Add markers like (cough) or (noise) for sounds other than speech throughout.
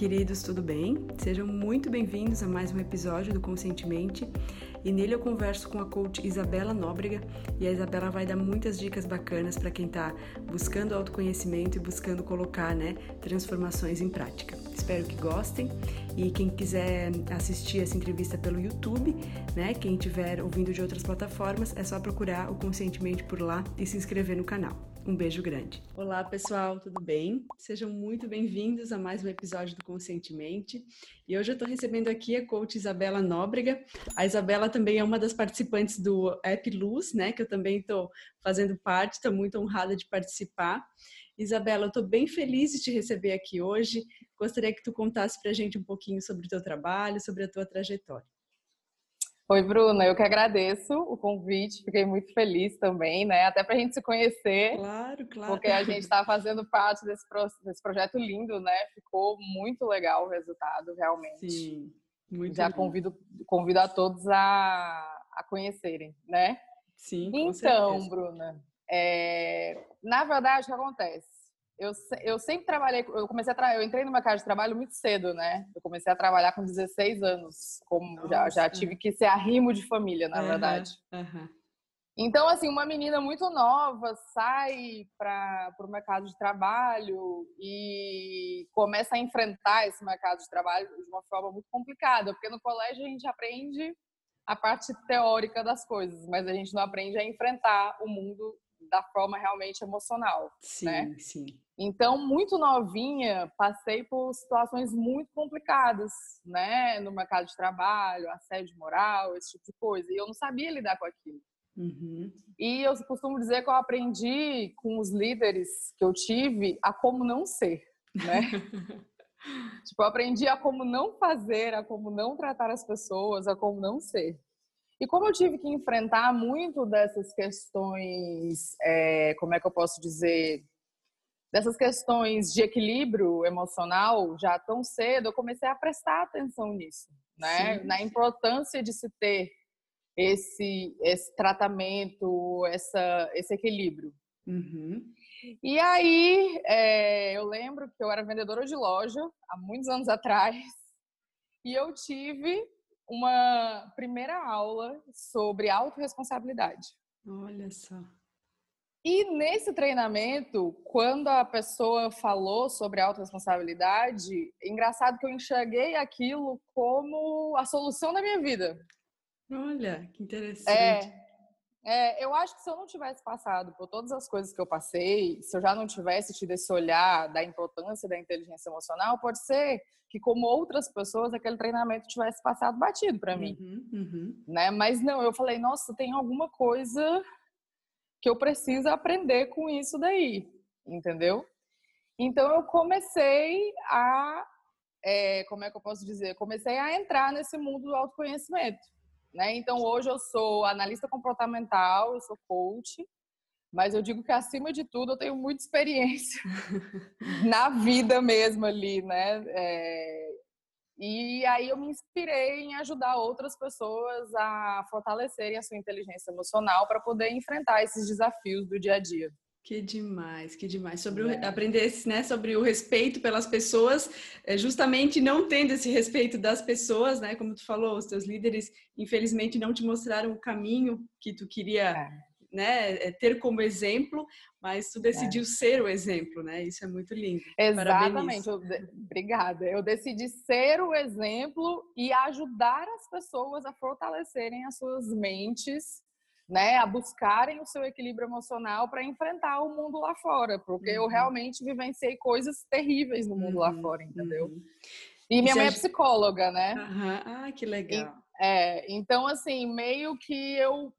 queridos, tudo bem? Sejam muito bem-vindos a mais um episódio do Conscientemente. E nele eu converso com a coach Isabela Nóbrega e a Isabela vai dar muitas dicas bacanas para quem está buscando autoconhecimento e buscando colocar, né, transformações em prática. Espero que gostem e quem quiser assistir essa entrevista pelo YouTube, né, quem estiver ouvindo de outras plataformas, é só procurar o Conscientemente por lá e se inscrever no canal. Um beijo grande. Olá, pessoal, tudo bem? Sejam muito bem-vindos a mais um episódio do Conscientemente. E hoje eu estou recebendo aqui a coach Isabela Nóbrega. A Isabela também é uma das participantes do App Luz, né? Que eu também estou fazendo parte, estou muito honrada de participar. Isabela, eu estou bem feliz de te receber aqui hoje. Gostaria que tu contasse para a gente um pouquinho sobre o teu trabalho, sobre a tua trajetória. Oi, Bruna, eu que agradeço o convite, fiquei muito feliz também, né? Até para a gente se conhecer. Claro, claro. Porque a gente está fazendo parte desse, desse projeto lindo, né? Ficou muito legal o resultado, realmente. Sim, muito Já convido, convido a todos a, a conhecerem, né? Sim, Então. Bruna, é, na verdade, o que acontece? Eu, eu sempre trabalhei, eu comecei a eu entrei no mercado de trabalho muito cedo, né? Eu comecei a trabalhar com 16 anos, como já, já tive que ser arrimo de família, na uhum, verdade. Uhum. Então, assim, uma menina muito nova sai para o mercado de trabalho e começa a enfrentar esse mercado de trabalho de uma forma muito complicada, porque no colégio a gente aprende a parte teórica das coisas, mas a gente não aprende a enfrentar o mundo da forma realmente emocional, sim, né? Sim. Então, muito novinha, passei por situações muito complicadas, né, no mercado de trabalho, assédio moral, esse tipo de coisa, e eu não sabia lidar com aquilo. Uhum. E eu costumo dizer que eu aprendi com os líderes que eu tive a como não ser, né? (laughs) tipo, eu aprendi a como não fazer, a como não tratar as pessoas, a como não ser. E como eu tive que enfrentar muito dessas questões, é, como é que eu posso dizer, dessas questões de equilíbrio emocional já tão cedo, eu comecei a prestar atenção nisso, né? Sim. Na importância de se ter esse esse tratamento, essa esse equilíbrio. Uhum. E aí, é, eu lembro que eu era vendedora de loja há muitos anos atrás (laughs) e eu tive uma primeira aula sobre autorresponsabilidade. Olha só. E nesse treinamento, quando a pessoa falou sobre autorresponsabilidade, engraçado que eu enxerguei aquilo como a solução da minha vida. Olha, que interessante. É, é, eu acho que se eu não tivesse passado por todas as coisas que eu passei, se eu já não tivesse tido esse olhar da importância da inteligência emocional, pode ser que, como outras pessoas, aquele treinamento tivesse passado batido para mim. Uhum, uhum. Né? Mas não, eu falei, nossa, tem alguma coisa que eu preciso aprender com isso daí, entendeu? Então eu comecei a, é, como é que eu posso dizer? Comecei a entrar nesse mundo do autoconhecimento. Né? Então, hoje eu sou analista comportamental, eu sou coach, mas eu digo que, acima de tudo, eu tenho muita experiência (laughs) na vida mesmo ali, né? É... E aí eu me inspirei em ajudar outras pessoas a fortalecerem a sua inteligência emocional para poder enfrentar esses desafios do dia a dia. Que demais, que demais. Sobre o, aprender né, sobre o respeito pelas pessoas, é, justamente não tendo esse respeito das pessoas, né? Como tu falou, os teus líderes, infelizmente, não te mostraram o caminho que tu queria é. né, é, ter como exemplo, mas tu decidiu é. ser o exemplo, né? Isso é muito lindo. Exatamente. Eu, obrigada. Eu decidi ser o exemplo e ajudar as pessoas a fortalecerem as suas mentes né, a buscarem o seu equilíbrio emocional para enfrentar o mundo lá fora, porque uhum. eu realmente vivenciei coisas terríveis no mundo uhum. lá fora, entendeu? Uhum. E minha mãe é psicóloga, né? Ah, que legal. E, é, então, assim, meio que eu,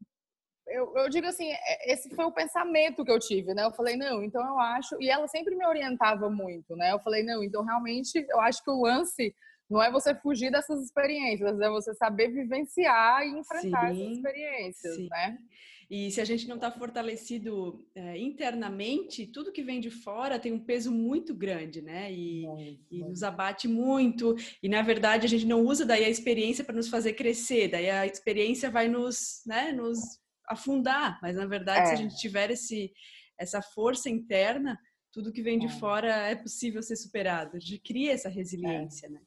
eu, eu digo assim, é, esse foi o pensamento que eu tive, né? Eu falei, não, então eu acho, e ela sempre me orientava muito, né? Eu falei, não, então realmente eu acho que o lance não é você fugir dessas experiências, é você saber vivenciar e enfrentar sim, essas experiências, sim. né? E se a gente não está fortalecido é, internamente, tudo que vem de fora tem um peso muito grande, né? E, e nos abate muito. E na verdade a gente não usa daí a experiência para nos fazer crescer. Daí a experiência vai nos, né, nos afundar. Mas na verdade, se a é. gente tiver esse, essa força interna, tudo que vem de é. fora é possível ser superado. De cria essa resiliência, é. né?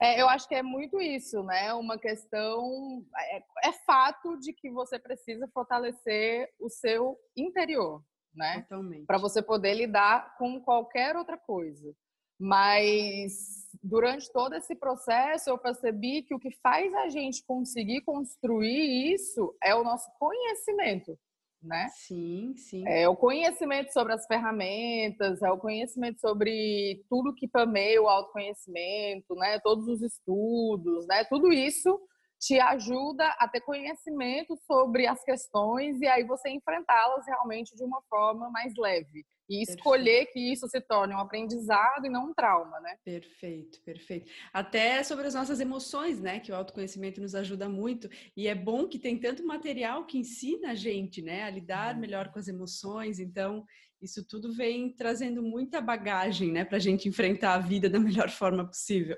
É, eu acho que é muito isso, né? Uma questão. É, é, fato de que você precisa fortalecer o seu interior, né? Totalmente. Para você poder lidar com qualquer outra coisa. Mas durante todo esse processo eu percebi que o que faz a gente conseguir construir isso é o nosso conhecimento né? Sim, sim. É o conhecimento sobre as ferramentas, é o conhecimento sobre tudo que permeia o autoconhecimento, né? Todos os estudos, né? Tudo isso te ajuda a ter conhecimento sobre as questões e aí você enfrentá-las realmente de uma forma mais leve. E escolher perfeito. que isso se torne um aprendizado e não um trauma, né? Perfeito, perfeito. Até sobre as nossas emoções, né? Que o autoconhecimento nos ajuda muito. E é bom que tem tanto material que ensina a gente, né? A lidar uhum. melhor com as emoções. Então, isso tudo vem trazendo muita bagagem, né? Para a gente enfrentar a vida da melhor forma possível.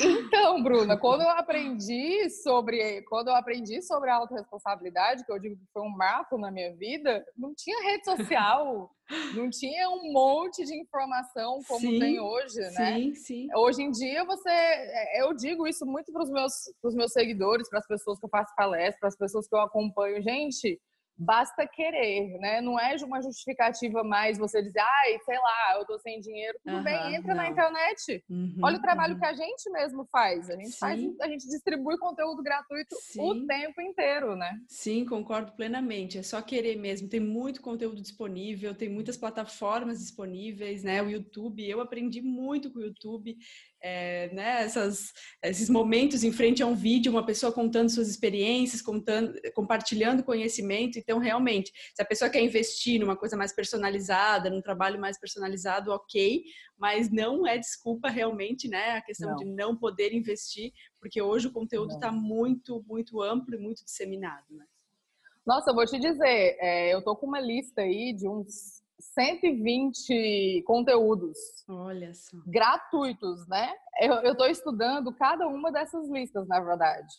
Então, Bruna, quando eu aprendi sobre quando eu aprendi sobre a autorresponsabilidade, que eu digo que foi um marco na minha vida, não tinha rede social, não tinha um monte de informação como sim, tem hoje, né? Sim, sim. Hoje em dia você, é, eu digo isso muito para os meus, meus seguidores, para as pessoas que eu faço palestra, para as pessoas que eu acompanho, gente basta querer, né? Não é uma justificativa mais você dizer, ai, sei lá, eu tô sem dinheiro. Tudo uhum, bem, entra não. na internet. Uhum, Olha o trabalho uhum. que a gente mesmo faz. A gente Sim. faz, a gente distribui conteúdo gratuito Sim. o tempo inteiro, né? Sim, concordo plenamente. É só querer mesmo. Tem muito conteúdo disponível, tem muitas plataformas disponíveis, né? O YouTube, eu aprendi muito com o YouTube é, né, essas, esses momentos em frente a um vídeo, uma pessoa contando suas experiências, contando, compartilhando conhecimento. Então, realmente, se a pessoa quer investir numa coisa mais personalizada, num trabalho mais personalizado, ok, mas não é desculpa realmente, né, a questão não. de não poder investir, porque hoje o conteúdo está muito, muito amplo e muito disseminado. Né? Nossa, eu vou te dizer, é, eu tô com uma lista aí de uns 120 conteúdos. Olha só. Gratuitos, né? Eu estou estudando cada uma dessas listas, na verdade.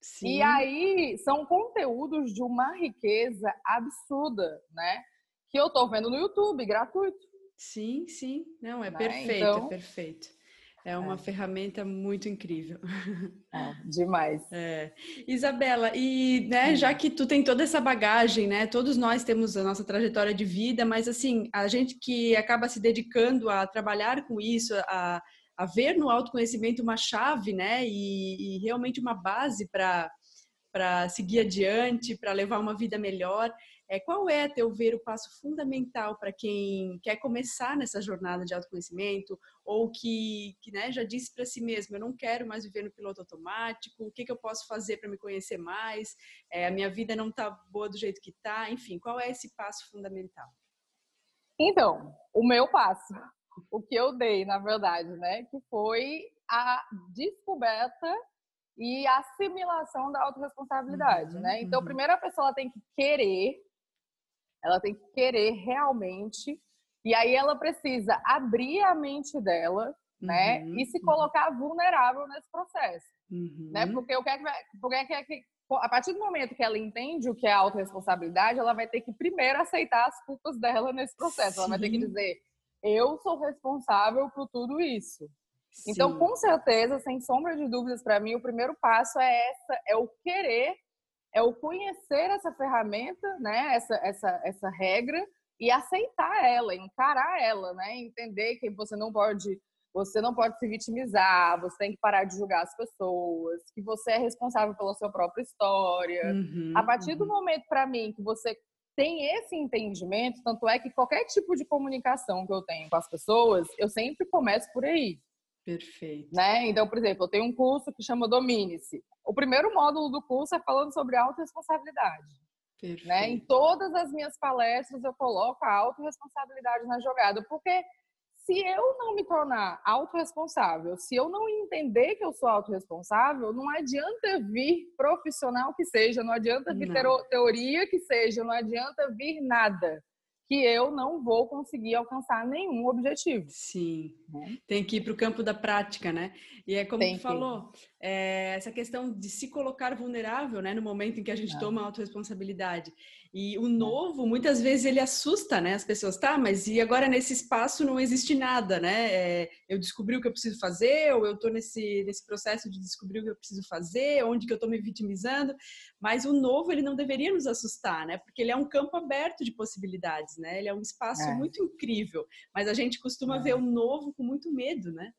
Sim. E aí são conteúdos de uma riqueza absurda, né? Que eu estou vendo no YouTube, gratuito. Sim, sim. Não, é né? perfeito, é então, é perfeito. É uma é. ferramenta muito incrível. (laughs) É, demais. É. Isabela, e né, já que tu tem toda essa bagagem, né? Todos nós temos a nossa trajetória de vida, mas assim, a gente que acaba se dedicando a trabalhar com isso, a, a ver no autoconhecimento uma chave, né? E, e realmente uma base para para seguir adiante, para levar uma vida melhor. É, qual é, a teu ver, o passo fundamental para quem quer começar nessa jornada de autoconhecimento ou que, que né, já disse para si mesmo, eu não quero mais viver no piloto automático, o que, que eu posso fazer para me conhecer mais, é, a minha vida não está boa do jeito que está, enfim, qual é esse passo fundamental? Então, o meu passo, o que eu dei, na verdade, né, que foi a descoberta e assimilação da autorresponsabilidade, uhum, né? Então, uhum. primeiro a pessoa tem que querer ela tem que querer realmente. E aí ela precisa abrir a mente dela, né? Uhum, e se uhum. colocar vulnerável nesse processo. Uhum. Né? Porque o que é que, porque é que, a partir do momento que ela entende o que é autorresponsabilidade, ela vai ter que primeiro aceitar as culpas dela nesse processo. Sim. Ela vai ter que dizer: eu sou responsável por tudo isso. Sim. Então, com certeza, sem sombra de dúvidas, para mim, o primeiro passo é essa, é o querer é o conhecer essa ferramenta, né? Essa, essa, essa regra e aceitar ela, encarar ela, né? Entender que você não pode você não pode se vitimizar, você tem que parar de julgar as pessoas, que você é responsável pela sua própria história. Uhum, a partir uhum. do momento, para mim, que você tem esse entendimento, tanto é que qualquer tipo de comunicação que eu tenho com as pessoas, eu sempre começo por aí. Perfeito. Né? Então, por exemplo, eu tenho um curso que chama Domine-se. O primeiro módulo do curso é falando sobre autorresponsabilidade. Né? Em todas as minhas palestras eu coloco a autorresponsabilidade na jogada, porque se eu não me tornar autorresponsável, se eu não entender que eu sou autorresponsável, não adianta vir profissional que seja, não adianta vir não. teoria que seja, não adianta vir nada que eu não vou conseguir alcançar nenhum objetivo. Sim, né? tem que ir para o campo da prática, né? E é como tem tu falou, é, essa questão de se colocar vulnerável, né, no momento em que a gente é. toma autorresponsabilidade. E o novo, muitas vezes, ele assusta, né? As pessoas, tá, mas e agora nesse espaço não existe nada, né? É, eu descobri o que eu preciso fazer, ou eu tô nesse, nesse processo de descobrir o que eu preciso fazer, onde que eu tô me vitimizando. Mas o novo, ele não deveria nos assustar, né? Porque ele é um campo aberto de possibilidades, né? Ele é um espaço é. muito incrível. Mas a gente costuma é. ver o novo com muito medo, né?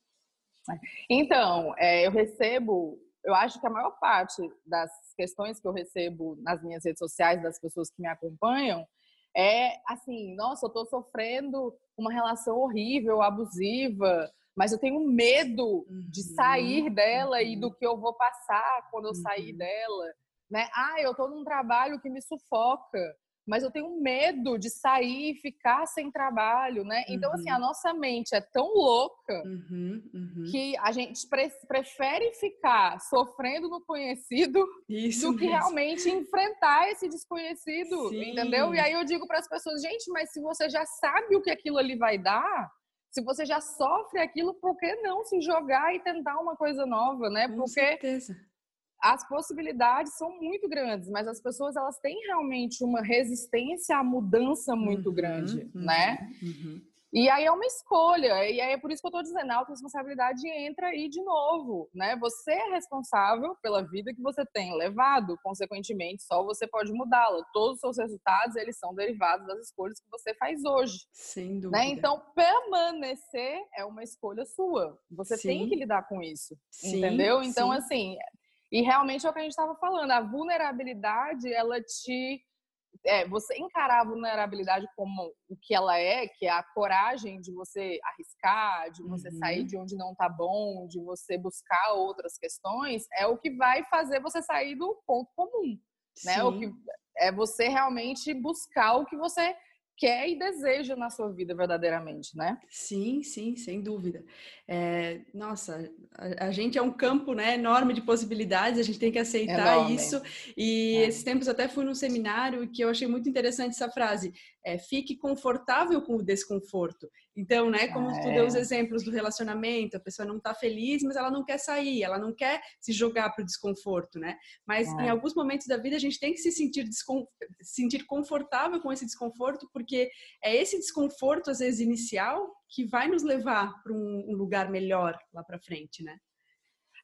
Então, é, eu recebo eu acho que a maior parte das questões que eu recebo nas minhas redes sociais, das pessoas que me acompanham, é assim: nossa, eu estou sofrendo uma relação horrível, abusiva, mas eu tenho medo uhum. de sair dela uhum. e do que eu vou passar quando eu uhum. sair dela. Né? Ah, eu estou num trabalho que me sufoca mas eu tenho medo de sair e ficar sem trabalho, né? Então, uhum. assim, a uhum. nossa mente é tão louca uhum, uhum. que a gente pre prefere ficar sofrendo no conhecido Isso do que mesmo. realmente enfrentar esse desconhecido, Sim. entendeu? E aí eu digo para as pessoas, gente, mas se você já sabe o que aquilo ali vai dar, se você já sofre aquilo, por que não se jogar e tentar uma coisa nova, né? Com Porque certeza as possibilidades são muito grandes, mas as pessoas elas têm realmente uma resistência à mudança muito uhum, grande, uhum, né? Uhum. E aí é uma escolha, e aí é por isso que eu estou dizendo, a responsabilidade entra aí de novo, né? Você é responsável pela vida que você tem levado, consequentemente, só você pode mudá-la. Todos os seus resultados, eles são derivados das escolhas que você faz hoje. Sem né? dúvida. Né? Então, permanecer é uma escolha sua. Você Sim. tem que lidar com isso, Sim, entendeu? Então, Sim. assim, e realmente é o que a gente estava falando, a vulnerabilidade, ela te. É, você encarar a vulnerabilidade como o que ela é, que é a coragem de você arriscar, de você uhum. sair de onde não tá bom, de você buscar outras questões, é o que vai fazer você sair do ponto comum. Né? O que é você realmente buscar o que você quer e deseja na sua vida verdadeiramente, né? Sim, sim, sem dúvida. É, nossa, a, a, gente é um campo né, enorme de possibilidades, a gente tem que aceitar enorme. isso. E é. esses tempos até fui num seminário que eu achei muito interessante essa frase: é, fique confortável com o desconforto. Então, né, como é. tu deu os exemplos do relacionamento, a pessoa não está feliz, mas ela não quer sair, ela não quer se jogar para o desconforto, né? Mas é. em alguns momentos da vida a gente tem que se sentir, sentir confortável com esse desconforto, porque é esse desconforto, às vezes, inicial, que vai nos levar para um, um lugar melhor lá para frente, né?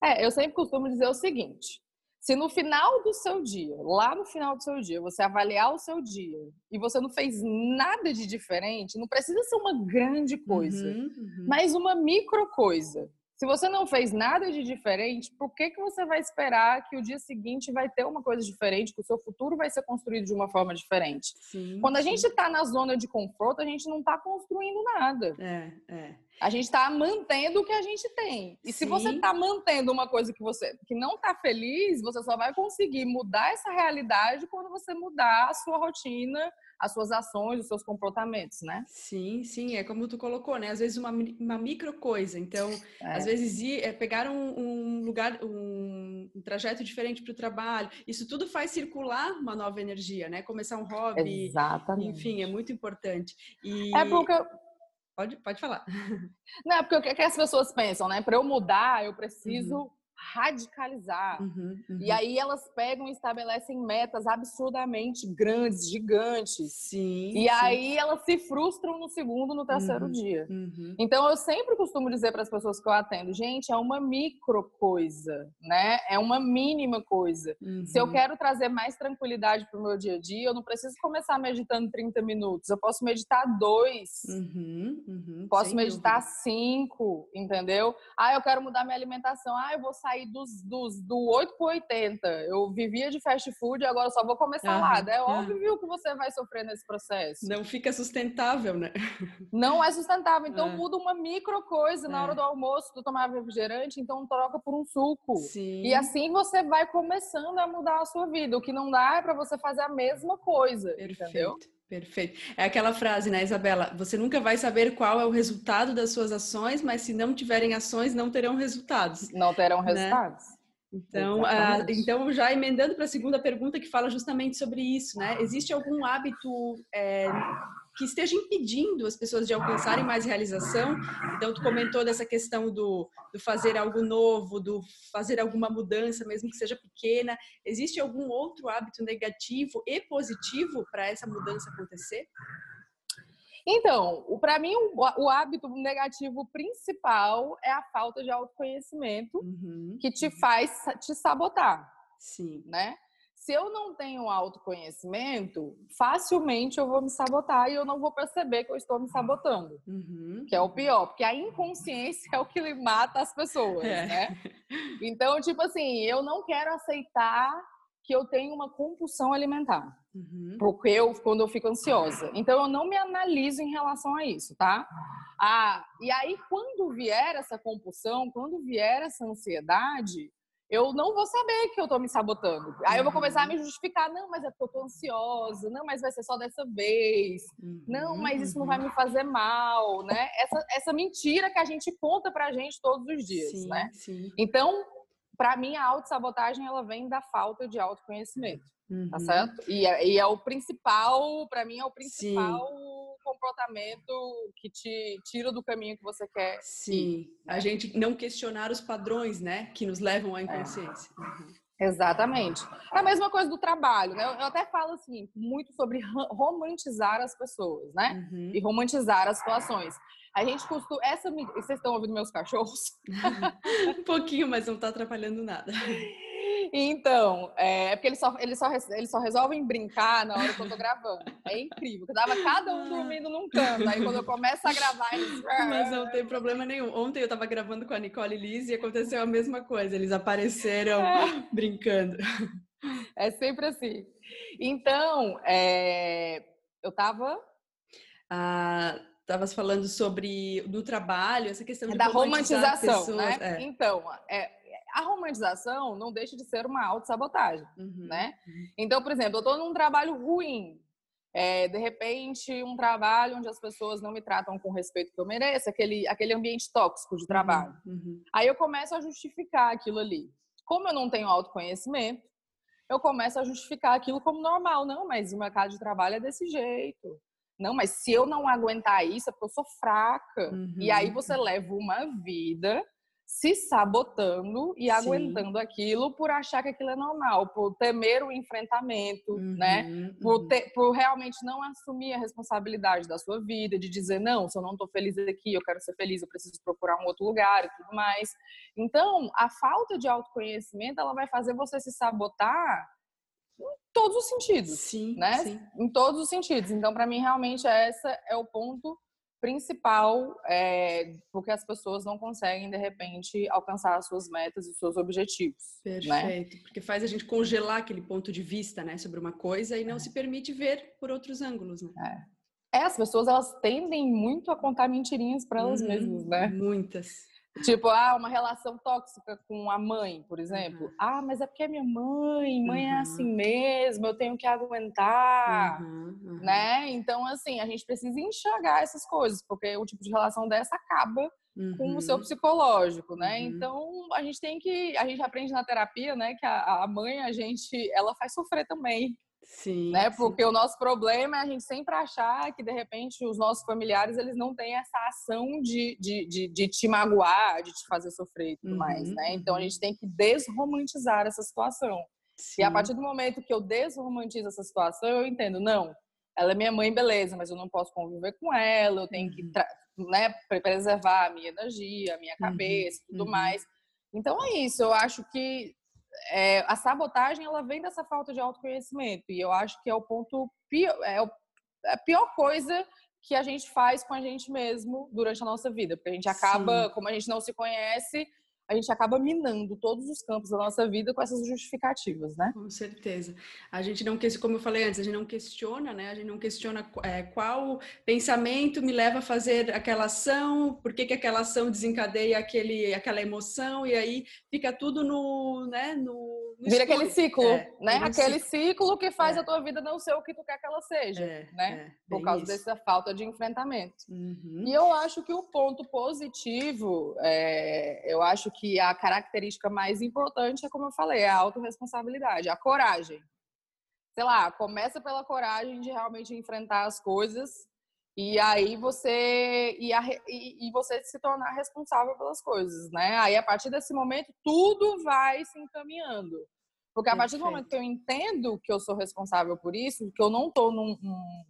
É, eu sempre costumo dizer o seguinte: se no final do seu dia, lá no final do seu dia, você avaliar o seu dia e você não fez nada de diferente, não precisa ser uma grande coisa, uhum, uhum. mas uma micro coisa. Se você não fez nada de diferente, por que, que você vai esperar que o dia seguinte vai ter uma coisa diferente, que o seu futuro vai ser construído de uma forma diferente? Sim, Quando a sim. gente está na zona de conforto, a gente não está construindo nada. É, é. A gente está mantendo o que a gente tem. E se você está mantendo uma coisa que você que não está feliz, você só vai conseguir mudar essa realidade quando você mudar a sua rotina, as suas ações, os seus comportamentos, né? Sim, sim, é como tu colocou, né? Às vezes uma, uma micro coisa. Então, é. às vezes ir, é, pegar um, um lugar, um, um, trajeto diferente para o trabalho, isso tudo faz circular uma nova energia, né? Começar um hobby. Exatamente. Enfim, é muito importante. E... É porque Pode, pode falar. Não, é porque o que as pessoas pensam, né? Para eu mudar, eu preciso uhum radicalizar. Uhum, uhum. E aí elas pegam e estabelecem metas absurdamente grandes, gigantes. Sim. E sim. aí elas se frustram no segundo, no terceiro uhum, dia. Uhum. Então eu sempre costumo dizer para as pessoas que eu atendo, gente, é uma micro coisa, né? É uma mínima coisa. Se eu uhum. quero trazer mais tranquilidade para o meu dia a dia, eu não preciso começar meditando 30 minutos. Eu posso meditar dois. Uhum, posso meditar dúvida. cinco, entendeu? Ah, eu quero mudar minha alimentação. Ah, eu vou sair sair dos, dos, do 8 para 80. Eu vivia de fast food e agora só vou comer salada. É óbvio que você vai sofrer nesse processo. Não fica sustentável, né? Não é sustentável. Então é. muda uma micro coisa na hora é. do almoço, tu tomar refrigerante, então troca por um suco. Sim. E assim você vai começando a mudar a sua vida. O que não dá é para você fazer a mesma coisa, Perfeito. entendeu? Perfeito. É aquela frase, né, Isabela? Você nunca vai saber qual é o resultado das suas ações, mas se não tiverem ações, não terão resultados. Não terão né? resultados. Né? Então, ah, então, já emendando para a segunda pergunta que fala justamente sobre isso, né? Existe algum hábito é, que esteja impedindo as pessoas de alcançarem mais realização. Então, tu comentou dessa questão do, do fazer algo novo, do fazer alguma mudança, mesmo que seja pequena. Existe algum outro hábito negativo e positivo para essa mudança acontecer? Então, para mim, o, hábito negativo principal é a falta de autoconhecimento uhum. que te faz te sabotar. Sim. Né? Se eu não tenho autoconhecimento, facilmente eu vou me sabotar e eu não vou perceber que eu estou me sabotando. Uhum. Que é o pior, porque a inconsciência é o que mata as pessoas, é. né? Então, tipo assim, eu não quero aceitar que eu tenho uma compulsão alimentar. Uhum. Porque eu, quando eu fico ansiosa. Então, eu não me analiso em relação a isso, tá? Ah, e aí, quando vier essa compulsão, quando vier essa ansiedade, eu não vou saber que eu tô me sabotando. Aí eu vou começar a me uhum. justificar, não, mas é porque eu tô ansiosa, não, mas vai ser só dessa vez, não, mas isso não vai uhum. me fazer mal, né? Essa, essa mentira que a gente conta pra gente todos os dias, sim, né? Sim. Então, para mim, a autossabotagem ela vem da falta de autoconhecimento, tá uhum. tá certo? E é, e é o principal, para mim, é o principal Sim. Comportamento que te tira do caminho que você quer. Sim, ir, né? a gente não questionar os padrões, né, que nos levam à é. inconsciência. É. Uhum. Exatamente. É a mesma coisa do trabalho, né? Eu até falo assim, muito sobre romantizar as pessoas, né? Uhum. E romantizar as situações. A gente costuma. Essa, vocês estão ouvindo meus cachorros? (laughs) um pouquinho, mas não está atrapalhando nada. (laughs) Então, é, é porque eles só, eles, só, eles só resolvem brincar na hora que eu tô gravando. É incrível. Eu dava cada um dormindo num canto. Aí quando eu começo a gravar, eles. (laughs) Mas não tem problema nenhum. Ontem eu tava gravando com a Nicole e Liz e aconteceu a mesma coisa. Eles apareceram é. brincando. É sempre assim. Então, é, eu tava. Ah, estavas falando sobre do trabalho, essa questão é de da romantização, né? É. Então, é, a romantização não deixa de ser uma autossabotagem, uhum, né? Uhum. Então, por exemplo, eu estou num trabalho ruim, é, de repente, um trabalho onde as pessoas não me tratam com o respeito que eu mereço, aquele, aquele ambiente tóxico de trabalho. Uhum, uhum. Aí eu começo a justificar aquilo ali. Como eu não tenho autoconhecimento, eu começo a justificar aquilo como normal. Não, mas o mercado de trabalho é desse jeito. Não, mas se eu não aguentar isso, é porque eu sou fraca. Uhum. E aí você leva uma vida se sabotando e Sim. aguentando aquilo por achar que aquilo é normal, por temer o enfrentamento, uhum, né? Por, uhum. ter, por, realmente não assumir a responsabilidade da sua vida, de dizer, não, se eu não estou feliz aqui, eu quero ser feliz, eu preciso procurar um outro lugar e tudo mais. Então, a falta de autoconhecimento, ela vai fazer você se sabotar todos os sentidos, sim, né? Sim. Em todos os sentidos. Então, para mim, realmente, essa é o ponto principal, é, porque as pessoas não conseguem, de repente, alcançar as suas metas e os seus objetivos. Né? Perfeito, né? porque faz a gente congelar aquele ponto de vista, né, sobre uma coisa e não é. se permite ver por outros ângulos, né? É. é. as pessoas, elas tendem muito a contar mentirinhas para elas uhum, mesmas, né? Muitas. Tipo, ah, uma relação tóxica com a mãe, por exemplo. Uhum. Ah, mas é porque é minha mãe, mãe uhum. é assim mesmo, eu tenho que aguentar, uhum. né? Então, assim, a gente precisa enxergar essas coisas, porque o tipo de relação dessa acaba com o seu uhum. psicológico, né? Uhum. Então, a gente tem que, a gente aprende na terapia, né, que a, a mãe, a gente, ela faz sofrer também. Sim. Né? Porque sim. o nosso problema é a gente sempre achar que, de repente, os nossos familiares eles não têm essa ação de, de, de, de te magoar, de te fazer sofrer e tudo uhum, mais, né? Então, a uhum. gente tem que desromantizar essa situação. Sim. E a partir do momento que eu desromantizo essa situação, eu entendo, não, ela é minha mãe, beleza, mas eu não posso conviver com ela, eu tenho que uhum. né, preservar a minha energia, a minha uhum, cabeça e tudo uhum. mais. Então é isso, eu acho que é, a sabotagem ela vem dessa falta de autoconhecimento e eu acho que é o ponto pior, é, é a pior coisa que a gente faz com a gente mesmo durante a nossa vida, porque a gente acaba, Sim. como a gente não se conhece, a gente acaba minando todos os campos da nossa vida com essas justificativas, né? Com certeza. A gente não, como eu falei antes, a gente não questiona, né? A gente não questiona é, qual pensamento me leva a fazer aquela ação, por que, que aquela ação desencadeia aquele, aquela emoção, e aí fica tudo no, né, no, no Vira aquele ciclo, é, né? Aquele ciclo. ciclo. que faz é. a tua vida não ser o que tu quer que ela seja, é, né? É, por causa isso. dessa falta de enfrentamento. Uhum. E eu acho que o ponto positivo, é, eu acho que que a característica mais importante é, como eu falei, é a autorresponsabilidade, a coragem. Sei lá, começa pela coragem de realmente enfrentar as coisas E aí você e, a, e, e, você se tornar responsável pelas coisas, né? Aí a partir desse momento tudo vai se encaminhando. Porque a partir do momento que eu entendo que eu sou responsável por isso, que eu não estou num,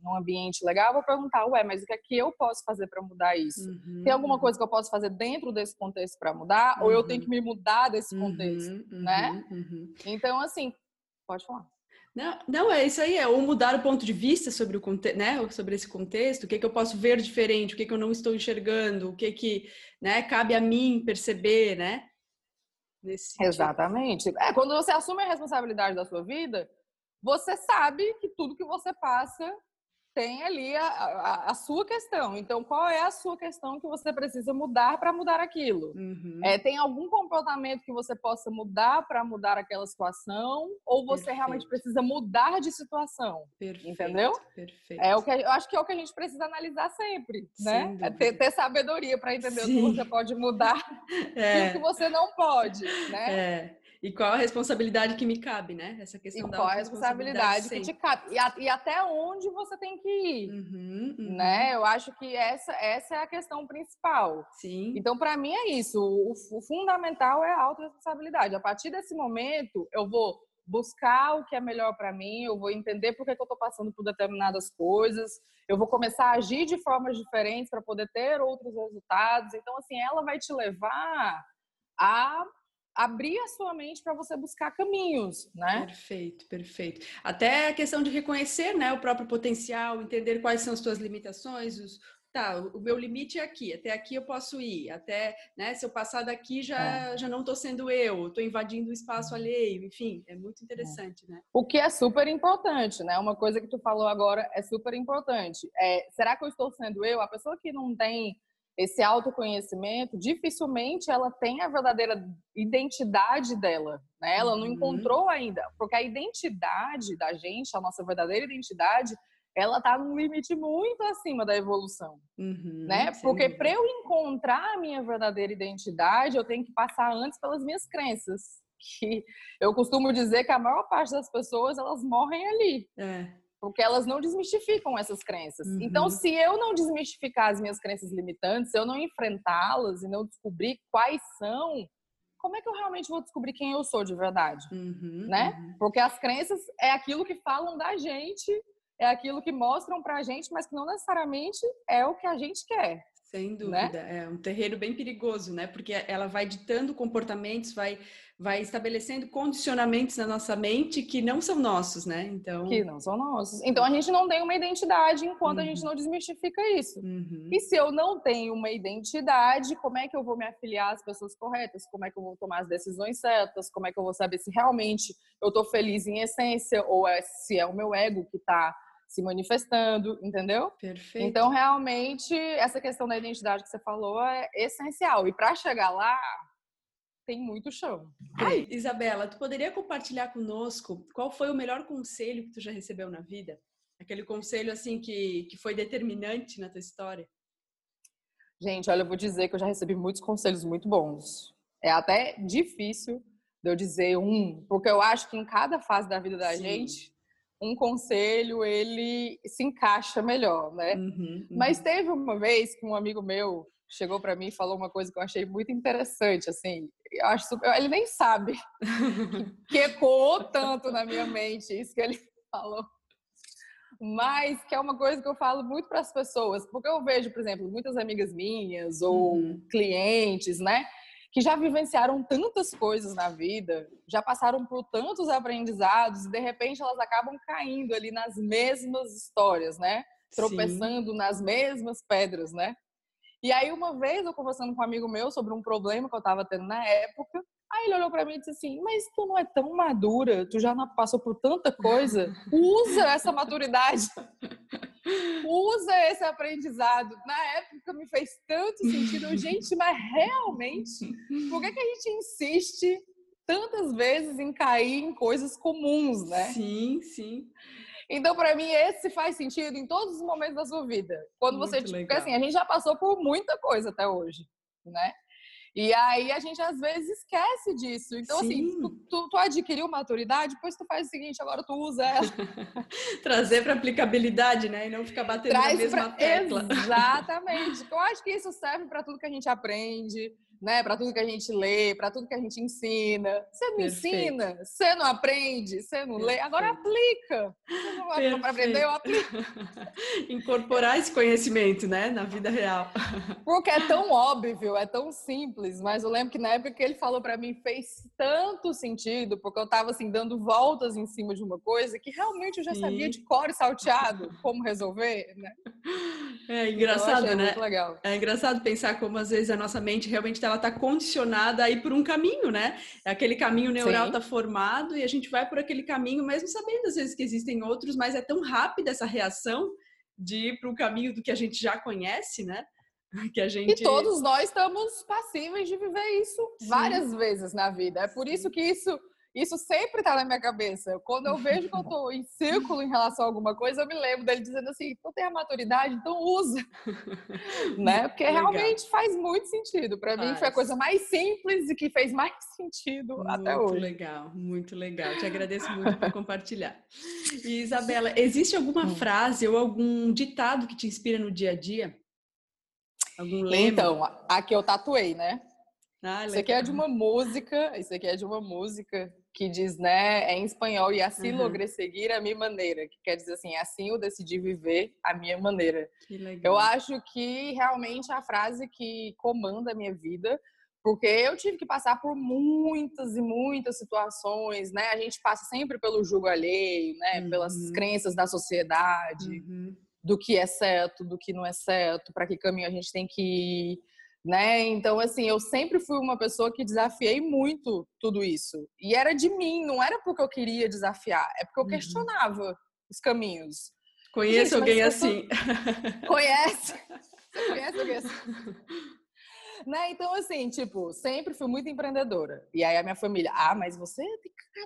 num, ambiente legal, eu vou perguntar, ué, mas o que é que eu posso fazer para mudar isso? Uhum, Tem alguma uhum. coisa que eu posso fazer dentro desse contexto para mudar? Uhum. Ou eu tenho que me mudar desse uhum, contexto, uhum, né? Uhum. Então, assim, pode falar. Não, não, é isso aí, é ou mudar o ponto de vista sobre o né, sobre esse contexto, o que, que eu posso ver diferente, o que, que eu não estou enxergando, o que, que né, cabe a mim perceber, né? Exatamente. É, quando você assume a responsabilidade da sua vida, você sabe que tudo que você passa tem ali a, a, a, sua questão. Então, qual é a sua questão que você precisa mudar para mudar aquilo? Uhum. É, tem algum comportamento que você possa mudar para mudar aquela situação? Ou você Perfeito. realmente precisa mudar de situação? Perfeito. Entendeu? Perfeito. É o que eu acho que é o que a gente precisa analisar sempre, né? É ter, ter, sabedoria para entender Sim. o que você pode mudar (laughs) é. e o que você não pode, né? É. E qual a responsabilidade que me cabe, né? Essa questão e da qual a responsabilidade que te cabe. E, a, e, até onde você tem que ir, uhum, uhum. né? Eu acho que essa, essa é a questão principal. Sim. Então, para mim é isso. O, o fundamental é a autorresponsabilidade. A partir desse momento, eu vou buscar o que é melhor para mim, eu vou entender por que, que eu estou passando por determinadas coisas, eu vou começar a agir de formas diferentes para poder ter outros resultados. Então, assim, ela vai te levar a abrir a sua mente para você buscar caminhos, né? Perfeito, perfeito. Até a questão de reconhecer, né, o próprio potencial, entender quais são as suas limitações, os, tá, o meu limite é aqui, até aqui eu posso ir, até, né, se eu passar daqui já, é. já não estou sendo eu, estou invadindo o espaço alheio, enfim, é muito interessante, é. né? O que é super importante, né? Uma coisa que tu falou agora é super importante. É, será que eu estou sendo eu? A pessoa que não tem esse autoconhecimento, dificilmente ela tem a verdadeira identidade dela, né? Ela não uhum. encontrou ainda, porque a identidade da gente, a nossa verdadeira identidade, ela está num limite muito acima da evolução, uhum, né? Porque para eu encontrar a minha verdadeira identidade, eu tenho que passar antes pelas minhas crenças, (laughs) que eu costumo dizer que a maior parte das pessoas elas morrem ali. É porque elas não desmistificam essas crenças. Uhum. Então, se eu não desmistificar as minhas crenças limitantes, se eu não enfrentá-las e não descobrir quais são, como é que eu realmente vou descobrir quem eu sou de verdade? Uhum, né? Uhum. Porque as crenças é aquilo que falam da gente, é aquilo que mostram pra gente, mas que não necessariamente é o que a gente quer. Sem né? dúvida, né? é um terreno bem perigoso, né? Porque ela vai ditando comportamentos, vai vai estabelecendo condicionamentos na nossa mente que não são nossos, né? Então que não são nossos. Então a gente não tem uma identidade enquanto uhum. a gente uhum. não desmistifica isso. Uhum. E se eu não tenho uma identidade, como é que eu vou me afiliar às pessoas corretas? Como é que eu vou tomar as decisões certas? Como é que eu vou saber se realmente eu estou feliz em essência ou é, se é o meu ego que está se manifestando, entendeu? Perfeito. Então, realmente, essa questão da identidade que você falou é essencial. E para chegar lá, tem muito chão. Ai, Isabela, tu poderia compartilhar conosco qual foi o melhor conselho que tu já recebeu na vida? Aquele conselho assim que, que foi determinante na tua história? Gente, olha, eu vou dizer que eu já recebi muitos conselhos muito bons. É até difícil de eu dizer um, porque eu acho que em cada fase da vida da Sim. gente, um conselho ele se encaixa melhor, né? Uhum, uhum. Mas teve uma vez que um amigo meu chegou para mim e falou uma coisa que eu achei muito interessante, assim. Eu acho super... ele nem sabe que ecoou tanto na minha mente isso que ele falou. Mas que é uma coisa que eu falo muito para as pessoas, porque eu vejo, por exemplo, muitas amigas minhas ou uhum. clientes, né, que já vivenciaram tantas coisas na vida, já passaram por tantos aprendizados e de repente elas acabam caindo ali nas mesmas histórias, né? Tropeçando Sim. nas mesmas pedras, né? E aí, uma vez, eu conversando com um amigo meu sobre um problema que eu estava tendo na época, aí ele olhou para mim e disse assim: Mas tu não é tão madura, tu já passou por tanta coisa, (laughs) usa essa maturidade. (laughs) Usa esse aprendizado. Na época me fez tanto sentido. gente, mas realmente, por que, que a gente insiste tantas vezes em cair em coisas comuns, né? Sim, sim. Então, para mim, esse faz sentido em todos os momentos da sua vida. Quando Muito você, tipo, porque assim, a gente já passou por muita coisa até hoje, né? E aí a gente às vezes esquece disso. Então, assim, Sim. assim, tu, tu, tu, adquiriu maturidade, depois tu faz o seguinte, agora tu usa ela. (laughs) Trazer para aplicabilidade, né? E não ficar batendo Traz na mesma pra... tecla. Exatamente. Eu acho que isso serve para tudo que a gente aprende né? Para tudo que a gente lê, para tudo que a gente ensina. Você não Perfeito. ensina, você não aprende, você não Perfeito. lê, agora aplica. Para aprender, eu aplico. (laughs) Incorporar esse conhecimento, né, na vida real. (laughs) Porque é tão óbvio, é tão simples, mas eu lembro que na época que ele falou para mim fez tanto sentido, porque eu estava assim dando voltas em cima de uma coisa que realmente eu já Sim. sabia de cor e salteado como resolver, né? (laughs) É engraçado, né? É engraçado pensar como às vezes a nossa mente realmente está ela está condicionada a ir por um caminho, né? Aquele caminho neural está formado e a gente vai por aquele caminho, mesmo sabendo às vezes que existem outros, mas é tão rápida essa reação de ir para o caminho do que a gente já conhece, né? Que a gente... E todos nós estamos passíveis de viver isso Sim. várias vezes na vida. É por isso que isso isso sempre tá na minha cabeça. Quando eu vejo que eu tô em círculo em relação a alguma coisa, eu me lembro dele dizendo assim: tu tem a maturidade, então usa. (laughs) né? Porque Legal. realmente faz muito sentido. Para mim foi a coisa mais simples e que fez mais sentido muito até hoje. Muito legal, muito legal. Te agradeço muito por (laughs) compartilhar. E, Isabela, existe alguma hum. frase ou algum ditado que te inspira no dia a dia? Algum lema? Então, a que eu tatuei, né? Ah, isso aqui é de uma música, isso aqui é de uma música que diz, né, é em espanhol, e assim uhum. logrei seguir a minha maneira, que quer dizer assim, assim eu decidi viver a minha maneira. Eu acho que realmente é a frase que comanda a minha vida, porque eu tive que passar por muitas e muitas situações, né? A gente passa sempre pelo julgo alheio, né? Uhum. Pelas crenças da sociedade, uhum. do que é certo, do que não é certo, para que caminho a gente tem que ir né? Então, assim, eu sempre fui uma pessoa que desafiei muito tudo isso. E era de mim, não era porque eu queria desafiar, é porque eu uhum. questionava os caminhos. Conheço Gente, alguém assim. Conhece? (laughs) Você conhece alguém assim? Né? Então, assim, tipo, sempre fui muito empreendedora. E aí a minha família, ah, mas você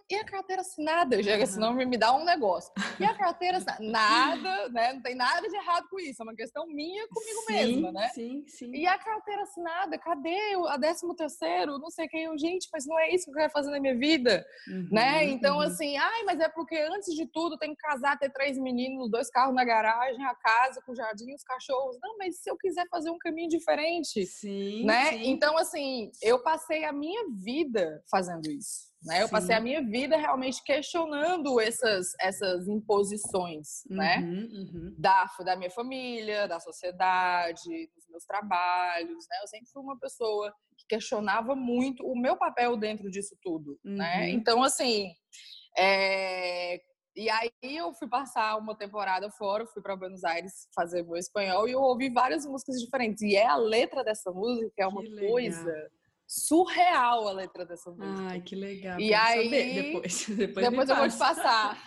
tem a carteira assinada? Eu chego assim, não me dá um negócio. E a carteira assinada? (laughs) Nada, né? Não tem nada de errado com isso. É uma questão minha comigo sim, mesma, né? Sim, sim. E a carteira assinada? Cadê a décimo terceiro? Não sei quem. Eu, gente, mas não é isso que eu quero fazer na minha vida, uhum, né? Então, uhum. assim, ai, mas é porque antes de tudo tem que casar, ter três meninos, dois carros na garagem, a casa com o jardim, os cachorros. Não, mas se eu quiser fazer um caminho diferente, sim né? Sim. Então, assim, eu passei a minha vida fazendo isso. Né? Eu passei a minha vida realmente questionando essas, essas imposições, né? uhum, né? Uhum. Da, da minha família, da sociedade, dos meus trabalhos, né? Eu sempre fui uma pessoa que questionava muito o meu papel dentro disso tudo, né? uhum. né? Então, assim, é, e aí eu fui passar uma temporada fora, fui para Buenos Aires fazer meu espanhol e eu ouvi várias músicas diferentes. E é a letra dessa música é uma coisa surreal a letra dessa música. Ai, que legal. E aí depois, (laughs) depois, depois eu vou te passar.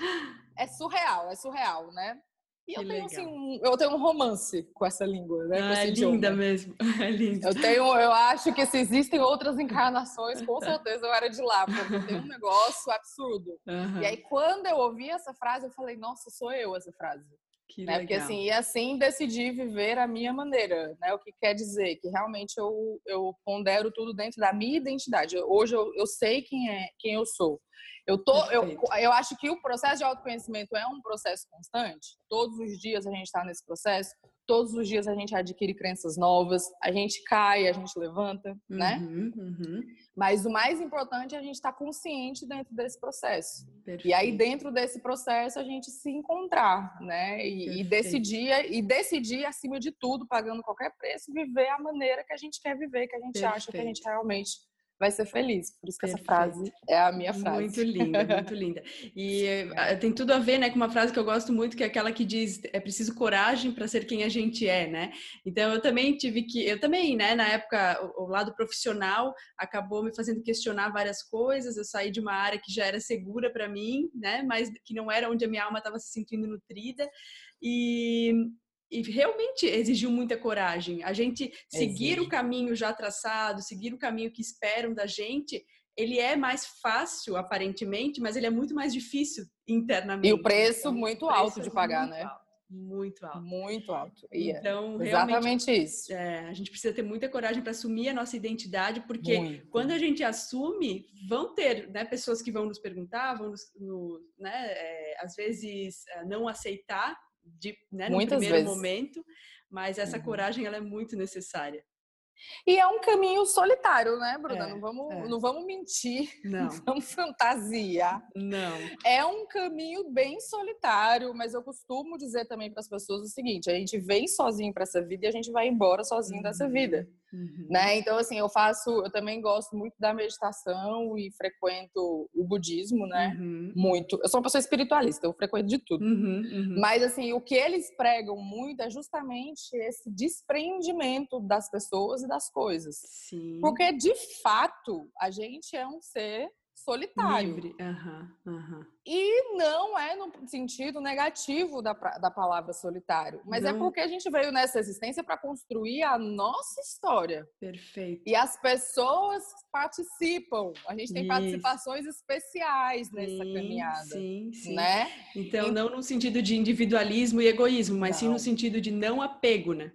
É surreal, é surreal, né? E eu tenho, assim, um, eu tenho um romance com essa língua, né? Ah, é linda mesmo. (laughs) É linda. Eu tenho, eu acho que se existem outras encarnações, com certeza eu era de lá, porque tenho um (laughs) negócio absurdo. Uhum. E aí, quando eu ouvi essa frase, eu falei, nossa, sou eu essa frase. Que né? Porque assim, e assim decidi viver a minha maneira, né? O que quer dizer que realmente eu, eu pondero tudo dentro da minha identidade. Hoje eu, eu sei quem é quem eu sou. Eu, tô, eu, eu acho que o processo de autoconhecimento é um processo constante. Todos os dias a gente está nesse processo. Todos os dias a gente adquire crenças novas. A gente cai, a gente levanta, né? uhum, né? Uhum. Mas o mais importante é a gente estar tá consciente dentro desse processo. Perfeito. E aí dentro desse processo a gente se encontrar, né? E, e decidir e decidir acima de tudo, pagando qualquer preço, viver a maneira que a gente quer viver, que a gente Perfeito. acha que a gente realmente vai ser feliz. Por isso que Perfeito. essa frase é a minha frase. Muito linda, muito linda. E eh, (laughs) tem tudo a ver, né, com uma frase que eu gosto muito, que é aquela que diz: é preciso coragem para ser quem a gente é, né? Então eu também tive que, eu também, né, na época, o, o lado profissional acabou me fazendo questionar várias coisas. Eu saí de uma área que já era segura para mim, né, mas que não era onde a minha alma estava se sentindo nutrida. E, e realmente exigiu muita coragem. A gente seguir Exige. o caminho já traçado, seguir o caminho que esperam da gente, ele é mais fácil aparentemente, mas ele é muito mais difícil internamente. E o preço então, muito o preço alto de é pagar, né? Alto. muito alto. Muito alto. Então, exatamente isso. É, a gente precisa ter muita coragem para assumir a nossa identidade, porque muito. quando a gente assume, vão ter né, pessoas que vão nos perguntar, vão nos, no, né, é, às vezes é, não aceitar de, né, no Muitas primeiro vezes. momento, mas essa uhum. coragem ela é muito necessária. E é um caminho solitário, né, Bruna? É, não, vamos, é. não vamos mentir, (laughs) não. não vamos fantasiar. Não. É um caminho bem solitário, mas eu costumo dizer também para as pessoas o seguinte: a gente vem sozinho para essa vida e a gente vai embora sozinho uhum. dessa vida. Uhum. Né? Então, assim, eu faço, eu também gosto muito da meditação e frequento o budismo, né? Uhum. Muito. Eu sou uma pessoa espiritualista, eu frequento de tudo. Uhum, uhum. Mas, assim, o que eles pregam muito é justamente esse desprendimento das pessoas e das coisas. Sim. Porque, de fato, a gente é um ser solitário. Livre. Uhum, uhum. E não é no sentido negativo da, da palavra solitário, mas é não. é porque a gente veio nessa existência para construir a nossa história. Perfeito. E as pessoas participam. A gente tem Isso. participações especiais nessa sim, caminhada. Sim, sim. Né? Então, não no sentido de individualismo e egoísmo, mas não. sim no sentido de não apego, né?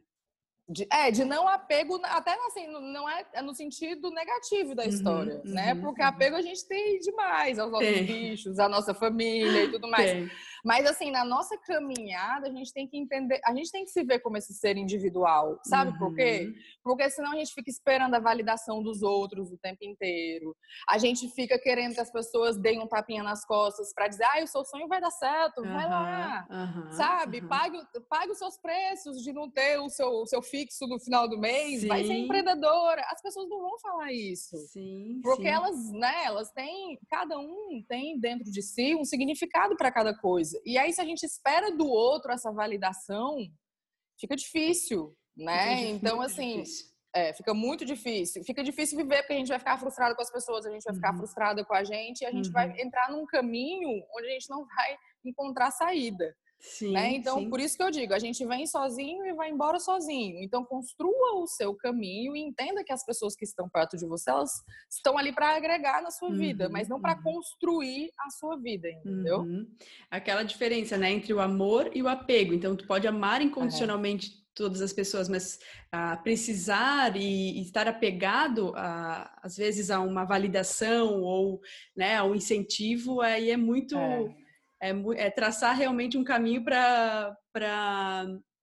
De, é, de não apego, até assim, não é, é no sentido negativo da uhum, história, uhum, né? Porque uhum. apego a gente tem demais aos nossos tem. bichos, à nossa família e tudo mais. Tem. Mas assim, na nossa caminhada, a gente tem que entender, a gente tem que se ver como esse ser individual, sabe uhum. por quê? Uhum. Porque senão a gente fica esperando a validação dos outros o tempo inteiro. A gente fica querendo que as pessoas deem um tapinha nas costas para dizer, ah, o seu sonho vai dar certo, uhum. vai lá, sabe? Pague, pague os seus preços de não ter o seu, o seu fixo no final do mês, sim. vai ser empreendedora. As pessoas não vão falar isso. Sim, porque sim. elas, né, elas têm, cada um tem dentro de si um significado para cada coisa coisa. E aí, se a gente espera do outro essa validação, fica difícil, né? Fica então, assim. É, fica muito difícil. Fica difícil viver porque a gente vai ficar frustrado com as pessoas, a gente vai ficar uhum. frustrada com a gente e a gente uhum. vai entrar num caminho onde a gente não vai encontrar saída. Sim, né? Então, sim. por isso que eu digo, a gente vem sozinho e vai embora sozinho. Então, construa o seu caminho e entenda que as pessoas que estão perto de você, elas estão ali para agregar na sua uhum, vida, mas não para uhum. construir a sua vida, entendeu? Uhum. Aquela diferença, né, entre o amor e o apego. Então, tu pode amar incondicionalmente é. todas as pessoas, mas ah, precisar e, e, estar apegado, a, às vezes, a uma validação ou né, a um incentivo, aí é muito... É é, é traçar realmente um caminho para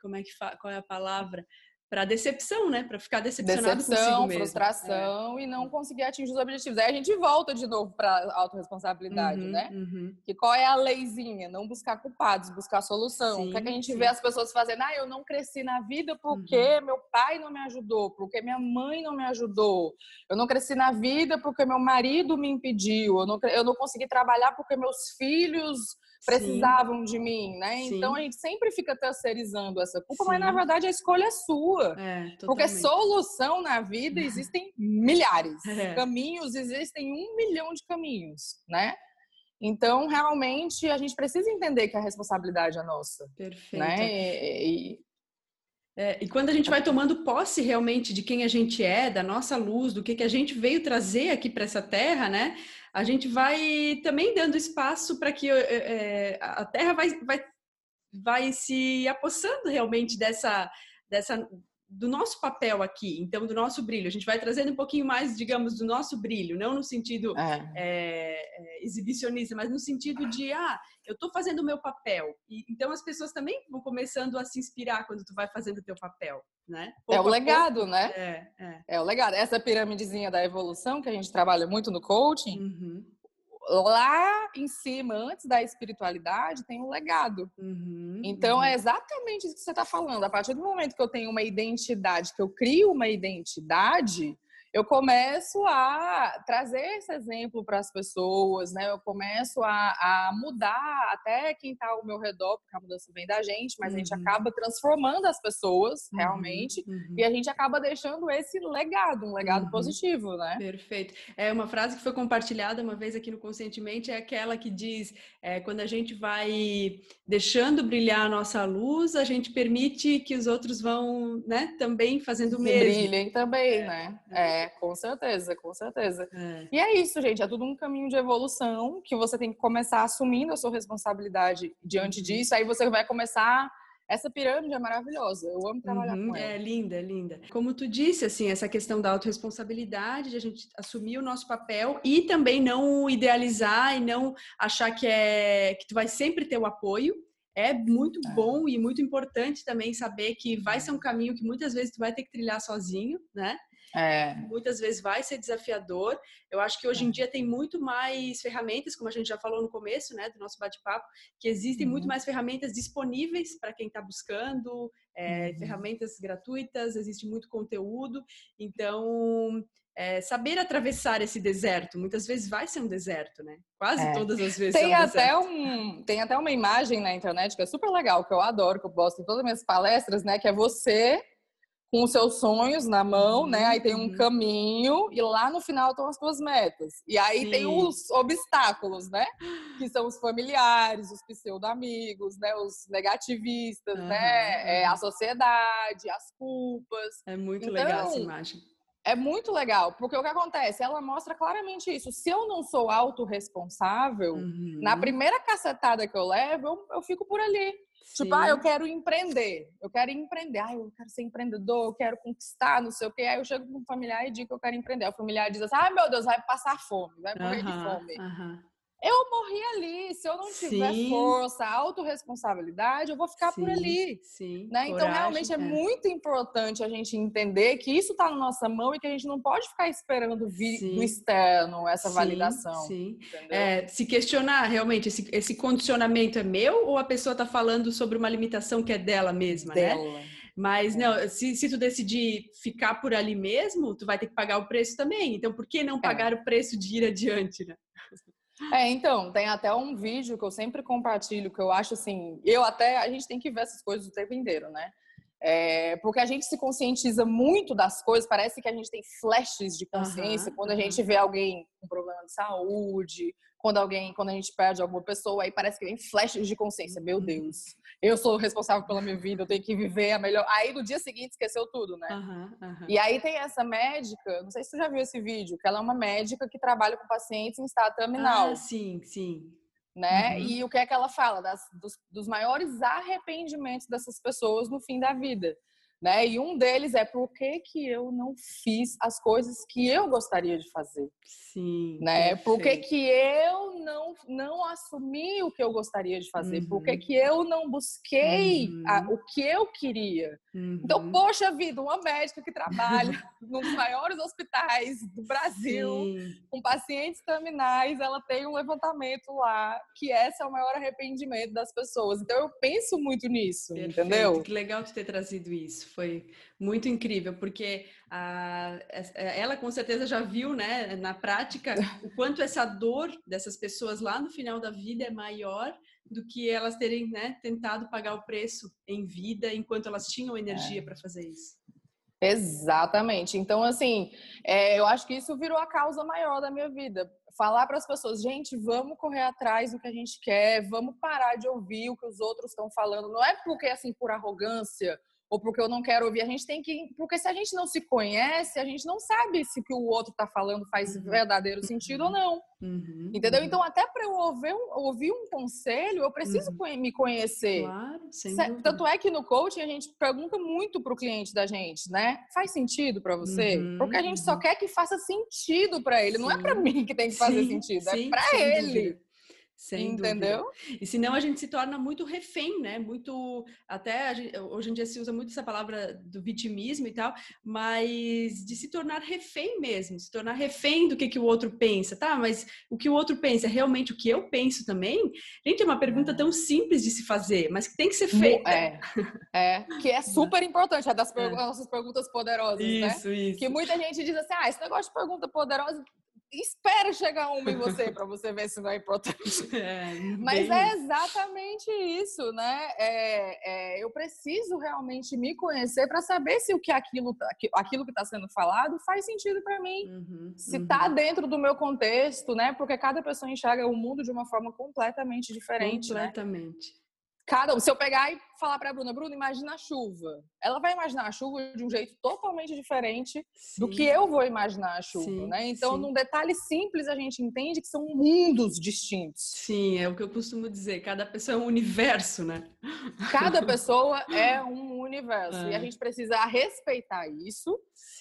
como é que fa, qual é a palavra para decepção, né? Para ficar decepcionado decepção, mesmo. frustração é. e não conseguir atingir os objetivos. Aí a gente volta de novo para autorresponsabilidade, uhum, né? Uhum. Que qual é a leizinha? Não buscar culpados, buscar solução. Sim, o que, é que a gente sim. vê as pessoas fazendo? Ah, eu não cresci na vida porque uhum. meu pai não me ajudou, porque minha mãe não me ajudou. Eu não cresci na vida porque meu marido me impediu. Eu não, eu não consegui trabalhar porque meus filhos precisavam Sim. de mim, né? Sim. Então a gente sempre fica terceirizando essa culpa, Sim. mas na verdade a escolha é sua. É, Porque solução na vida (laughs) existem milhares. É. Caminhos existem um milhão de caminhos, né? Então, realmente, a gente precisa entender que a responsabilidade é nossa. Perfeito. Né? E, e... É, e quando a gente vai tomando posse realmente de quem a gente é, da nossa luz, do que, que a gente veio trazer aqui para essa terra, né? a gente vai também dando espaço para que é, a Terra vai, vai, vai se apossando realmente dessa, dessa do nosso papel aqui, então do nosso brilho. A gente vai trazendo um pouquinho mais, digamos, do nosso brilho, não no sentido é. É, exibicionista, mas no sentido de, ah, eu estou fazendo o meu papel. E, então as pessoas também vão começando a se inspirar quando tu vai fazendo o teu papel, né? Pouco é o legado, pouco, né? É, é. é o legado. Essa piramidezinha da evolução que a gente trabalha muito no coaching, uhum lá em cima, antes da espiritualidade, tem um legado. Uhum, então, uhum. é exatamente isso que você está falando. A partir do momento que eu tenho uma identidade, que eu crio uma identidade, eu começo a trazer esse exemplo para as pessoas, né? Eu começo a, a mudar até quem está ao meu redor, porque a mudança vem da gente, mas uhum. a gente uhum. acaba transformando as pessoas uhum. realmente uhum. e a gente acaba deixando esse legado, um legado uhum. positivo, né? Perfeito. É uma frase que foi compartilhada uma vez aqui no Conscientemente, é aquela que diz: é, quando a gente vai deixando brilhar a nossa luz, a gente permite que os outros vão, né, também fazendo o mesmo. Brilhem também, é. né? É. É, com certeza, com certeza. É. E é isso, gente. É tudo um caminho de evolução que você tem que começar assumindo a sua responsabilidade diante uhum. disso. Aí você vai começar essa pirâmide é maravilhosa. Eu amo trabalhar uhum, com ela. É linda, é linda. Como tu disse, assim, essa questão da autorresponsabilidade, de a gente assumir o nosso papel e também não idealizar e não achar que é que tu vai sempre ter o apoio. É muito é. bom e muito importante também saber que vai ser um caminho que muitas vezes tu vai ter que trilhar sozinho, né? É. Muitas vezes vai ser desafiador. Eu acho que hoje em é. dia tem muito mais ferramentas, como a gente já falou no começo, né, do nosso bate-papo, que existem uhum. muito mais ferramentas disponíveis para quem está buscando, é, uhum. ferramentas gratuitas, existe muito conteúdo. Então, é, saber atravessar esse deserto, muitas vezes vai ser um deserto, né? Quase é. todas as vezes. Tem, é um até um, tem até uma imagem na internet que é super legal, que eu adoro, que eu posto em todas as minhas palestras, né? Que é você com os seus sonhos na mão, né? Aí tem um uhum. caminho e lá no final estão as suas metas. E aí Sim. tem os obstáculos, né? Que são os familiares, os pseudo-amigos, né? Os negativistas, uhum. né? É, a sociedade, as culpas. É muito então, legal essa imagem. É muito legal, porque o que acontece? Ela mostra claramente isso. Se eu não sou autorresponsável, uhum. na primeira cacetada que eu levo, eu, eu fico por ali. Sim. Tipo, ah, eu quero empreender, eu quero empreender, ah, eu quero ser empreendedor, eu quero conquistar, não sei o quê. Aí eu chego com um familiar e digo que eu quero empreender. O familiar diz assim, ai meu Deus, vai passar fome, vai morrer uh -huh, de fome. Uh -huh eu morri ali. Se eu não tiver sim. força, autorresponsabilidade, eu vou ficar sim, por ali. Sim, né? Então, realmente é, é, muito importante a gente entender que isso está na nossa mão e que a gente não pode ficar esperando vir do externo essa validação. Sim. É, se questionar realmente, esse, esse condicionamento é meu ou a pessoa está falando sobre uma limitação que é dela mesma, né? dela. né? Mas não, é. se, se tu decidir ficar por ali mesmo, tu vai ter que pagar o preço também. Então, por que não é. pagar é. o preço de ir adiante, né? É, então, tem até um vídeo que eu sempre compartilho, que eu acho assim, eu até, a gente tem que ver essas coisas o tempo inteiro, né? É, porque a gente se conscientiza muito das coisas, parece que a gente tem flashes de consciência uhum, quando a gente vê alguém com problema de saúde, quando alguém, quando a gente perde alguma pessoa, aí parece que vem flashes de consciência. Meu uhum. Deus, eu sou responsável pela minha vida, eu tenho que viver a melhor. Aí no dia seguinte esqueceu tudo, né? Uhum, uhum. E aí tem essa médica, não sei se você já viu esse vídeo, que ela é uma médica que trabalha com pacientes em estado terminal. Ah, sim, sim. Né? Uhum. E o que é que ela fala? Das, dos, dos maiores arrependimentos dessas pessoas no fim da vida né? E um deles é por que, que eu não fiz as coisas que eu gostaria de fazer. Sim. Né? Por que, que eu não, não assumi o que eu gostaria de fazer? Uhum. Por que, uhum. que eu não busquei uhum. a, o que eu queria? Então, uhum. Então, poxa vida, uma médica que trabalha (laughs) (laughs) nos maiores hospitais do Brasil, Sim. com pacientes terminais, ela tem um levantamento lá que esse é o maior arrependimento das pessoas. Então, eu penso muito nisso, Perfeito. entendeu? Que legal de ter trazido isso foi muito incrível, porque a, ela com certeza já viu, né, na prática, o (laughs) quanto essa dor dessas pessoas lá no final da vida é maior do que elas terem, né, tentado pagar o preço em vida enquanto elas tinham energia é. para fazer isso. Exatamente. Então, assim, é, eu acho que isso virou a causa maior da minha vida. Falar para as pessoas, gente, vamos correr atrás do que a gente quer, vamos parar de ouvir o que os outros estão falando. Não é porque, assim, por arrogância ou porque eu não quero ouvir. A gente tem que. Porque se a gente não se conhece, a gente não sabe se o que o outro está falando faz uhum. verdadeiro sentido ou não. Uhum. Entendeu? Uhum. Então, até para eu ouvir um, ouvir um conselho, eu preciso uhum. me conhecer. Claro, sem dúvida. Tanto é que no coaching a gente pergunta muito para o cliente da gente, né? Faz sentido para você? Uhum, porque a gente só uhum. quer que faça ssentido para ele. Sim. Não é para mim que tem que fazer sim, sentido, é sim, é para ele. Dúvida. Sem Entendeu? Dúvida. E senão a gente se torna muito refém, né? Muito. Até gente, hoje em dia se usa muito essa palavra do vitimismo e tal, mas de se tornar refém mesmo, se tornar refém do que, que o outro pensa, tá? Mas o que o outro pensa é realmente o que eu penso também? Gente, é uma pergunta tão simples de se fazer, mas que tem que ser feita. É, é que é (laughs) super importante, é das é. nossas perguntas poderosas, isso, né? Isso, isso. Que muita gente diz assim, ah, esse negócio de pergunta poderosa espera chegar uma em você para você ver se não é importante. É, Mas é exatamente isso, né? É, é, eu preciso realmente me conhecer para saber se o que aquilo, tá, aquilo que está sendo falado faz sentido para mim. Uhum, se está uhum. dentro do meu contexto, né? Porque cada pessoa enxerga o mundo de uma forma completamente diferente. Né? Completamente. Né? Cada se eu pegar e falar para a Bruna, Bruna, imagina a chuva. Ela vai imaginar a chuva de um jeito totalmente diferente sim. do que eu vou imaginar a chuva, sim, né? Então, sim. num detalhe simples a gente entende que são mundos distintos. Sim, é o que eu costumo dizer, cada pessoa é um universo, né? Cada (laughs) pessoa é um universo é. e a é. gente precisa respeitar isso.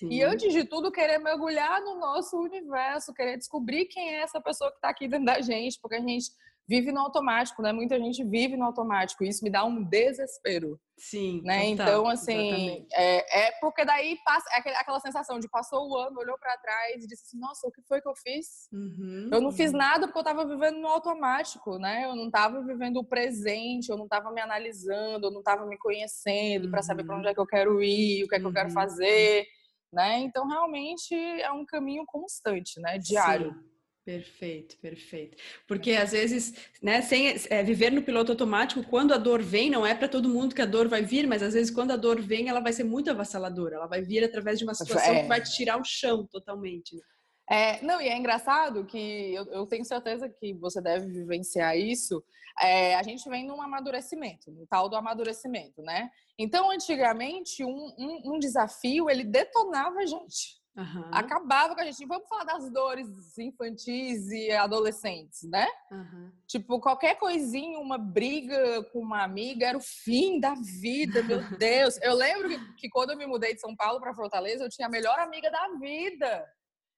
E antes de tudo, querer mergulhar no nosso universo, querer descobrir quem é essa pessoa que está aqui dentro da gente, porque a gente vive no automático, né? Muita gente vive no automático. Isso me dá um desespero. Sim. Né? Total, então, assim, é, é, porque daí passa é aquela sensação de passou o ano, olhou para trás e disse assim: Nossa, o que foi que eu fiz? Uhum, eu não uhum. fiz nada porque eu estava vivendo no automático, né? Eu não estava vivendo o presente, eu não estava me analisando, eu não estava me conhecendo uhum. para saber para onde é que eu quero ir, o que é que eu quero uhum. fazer, né? Então, realmente é um caminho constante, né? Diário. Sim. Perfeito, perfeito. Porque às vezes, né, sem é, viver no piloto automático, quando a dor vem, não é para todo mundo que a dor vai vir, mas às vezes quando a dor vem, ela vai ser muito avassaladora. Ela vai vir através de uma situação é. que vai te tirar o chão totalmente. Né? É, não, e é engraçado que eu, eu, tenho certeza que você deve vivenciar isso. É, a gente vem num amadurecimento, no tal do amadurecimento, né? Então, antigamente, um, um, um desafio ele detonava a gente. Uhum. Acabava com a gente. Vamos falar das dores infantis e adolescentes, né? Uhum. Tipo, qualquer coisinha, uma briga com uma amiga era o fim da vida, meu (laughs) Deus. Eu lembro que, que quando eu me mudei de São Paulo para Fortaleza, eu tinha a melhor amiga da vida.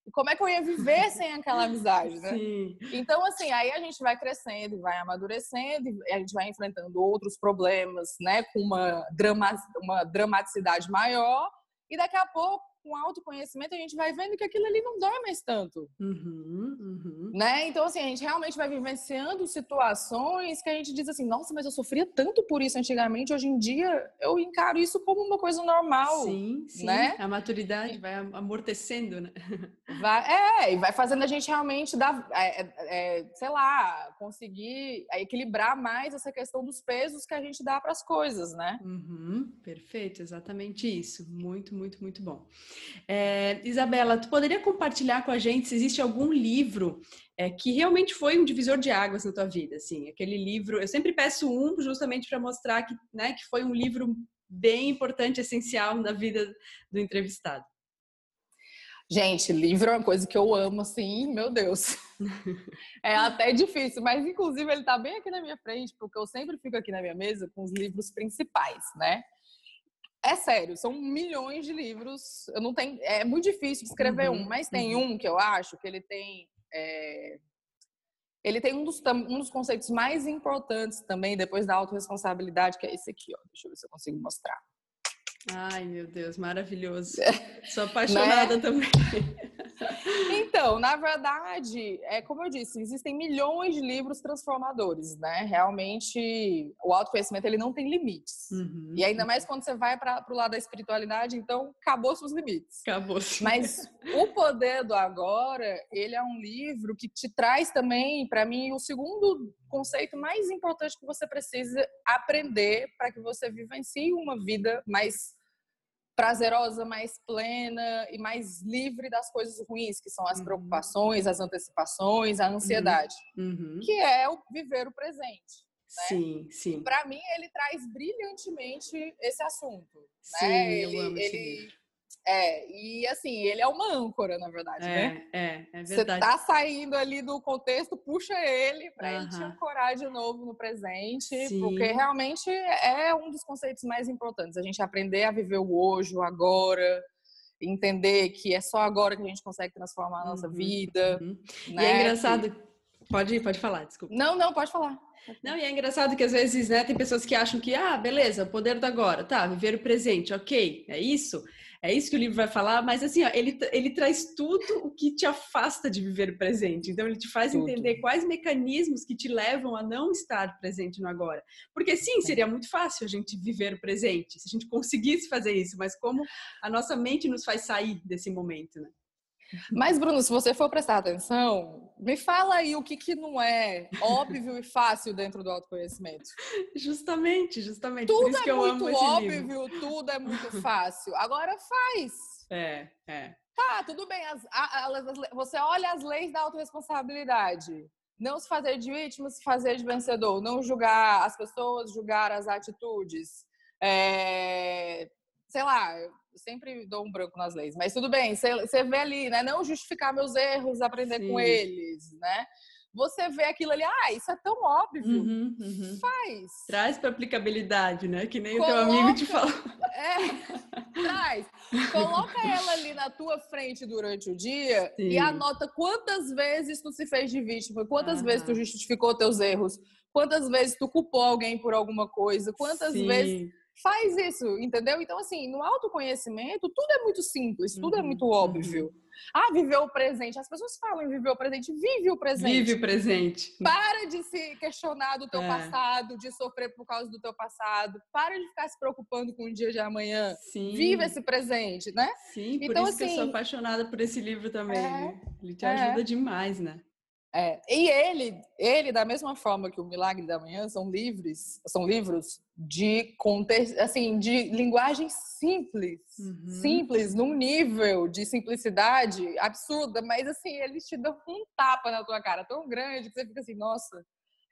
E como é que eu ia viver sem aquela amizade, né? Sim. Então, assim, aí a gente vai crescendo, vai amadurecendo, e a gente vai enfrentando outros problemas, né? Com uma, drama, uma dramaticidade maior. E daqui a pouco com autoconhecimento, a gente vai vendo que aquilo ali não dói mais tanto. Uhum, uhum. Né? Então, assim, a gente realmente vai vivenciando situações que a gente diz assim, nossa, mas eu sofria tanto por isso antigamente, hoje em dia eu encaro isso como uma coisa normal. Sim, sim. Né? A maturidade vai amortecendo, né? (laughs) Vai, é, e vai fazendo a gente realmente dar, é, é, é, sei lá, conseguir equilibrar mais essa questão dos pesos que a gente dá para as coisas, né? Uhum, perfeito, exatamente isso. Muito, muito, muito bom. É, Isabela, tu poderia compartilhar com a gente se existe algum livro é, que realmente foi um divisor de águas na tua vida, assim, aquele livro. Eu sempre peço um justamente para mostrar que, né, que foi um livro bem importante, essencial na vida do entrevistado. Gente, livro é uma coisa que eu amo, assim, meu Deus. (laughs) É até difícil, mas inclusive ele está bem aqui na minha frente, porque eu sempre fico aqui na minha mesa com os livros principais, né? É sério, são milhões de livros. Eu não tenho, é muito difícil escrever uhum, um, mas tem uhum. um que eu acho que ele tem, é, ele tem um dos, um dos conceitos mais importantes também depois da autorresponsabilidade, que é esse aqui, ó. Deixa eu ver se eu consigo mostrar. Ai, meu Deus, maravilhoso. (laughs) Sou apaixonada né? também. Então, na verdade, é como eu disse, existem milhões de livros transformadores, né? Realmente, o autoconhecimento ele não tem limites. Uhum. E ainda mais quando você vai para o lado da espiritualidade, então acabou seus limites. Acabou. Mas o poder do agora, ele é um livro que te traz também, para mim, o segundo conceito mais importante que você precisa aprender para que você vivencie uma vida mais prazerosa, mais plena e mais livre das coisas ruins, que são as uhum. preocupações, as antecipações, a ansiedade, uhum. que é o viver o presente. Né? Sim, sim. Para mim, ele traz brilhantemente esse assunto. Né? Sim, né? eu ele, amo esse ele. É, e assim, ele é uma âncora, na verdade, é, né? É, é verdade. Você tá saindo ali do contexto, puxa ele para ele te ancorar de novo no presente, Sim. porque realmente é um dos conceitos mais importantes. A gente aprender a viver o hoje, o agora, entender que é só agora que a gente consegue transformar a nossa uhum, vida. Uhum. Né? E é engraçado. Que... Pode ir, pode falar, desculpa. Não, não, pode falar. Não, e é engraçado que às vezes, né, tem pessoas que acham que, ah, beleza, o poder do agora, tá, viver o presente, ok, é isso. É isso que o livro vai falar, mas assim, ó, ele, ele traz tudo o que te afasta de viver o presente. Então, ele te faz tudo. entender quais mecanismos que te levam a não estar presente no agora. Porque sim, seria muito fácil a gente viver o presente, se a gente conseguisse fazer isso, mas como a nossa mente nos faz sair desse momento, né? Mas, Bruno, se você for prestar atenção, me fala aí o que, que não é óbvio e fácil dentro do autoconhecimento. Justamente, justamente. Tudo é muito óbvio, tudo é muito fácil. Agora faz. É, é. Tá, tudo bem. As, as, as, você olha as leis da autorresponsabilidade. não se fazer de vítima, se fazer de vencedor, não julgar as pessoas, julgar as atitudes. É, sei lá, eu sempre dou um branco nas leis, mas tudo bem, você vê ali, né? Não justificar meus erros, aprender Sim. com eles, né? Você vê aquilo ali, ah, isso é tão óbvio. Uhum, uhum. Faz. Traz para aplicabilidade, né? Que nem Coloca, o teu amigo te falou. (laughs) É, traz. Coloca ela ali na tua frente durante o dia Sim. e anota quantas vezes tu se fez de vítima, quantas vezes tu justificou teus erros, quantas vezes tu culpou alguém por alguma coisa, quantas Sim. vezes faz isso, entendeu? Então, assim, no autoconhecimento, tudo é muito simples, tudo é uhum, é muito óbvio. Uhum. Ah, viver o presente. As pessoas falam em viver o presente. Vive o presente. Vive o presente. Para de se questionar do teu é. passado, de sofrer por causa do teu passado. Para de ficar se preocupando com o dia de amanhã. Sim. Vive esse presente, né? Sim, por então, isso assim, que eu sou assim, apaixonada por esse livro também. É, Ele te ajuda é. demais, né? É, e ele, ele, da mesma forma que o Milagre da Manhã, são livros, são livros de contexto, assim, de linguagem simples, uhum. simples, num nível de simplicidade absurda, mas assim, eles te dão um tapa na tua cara tão grande que você fica assim, nossa,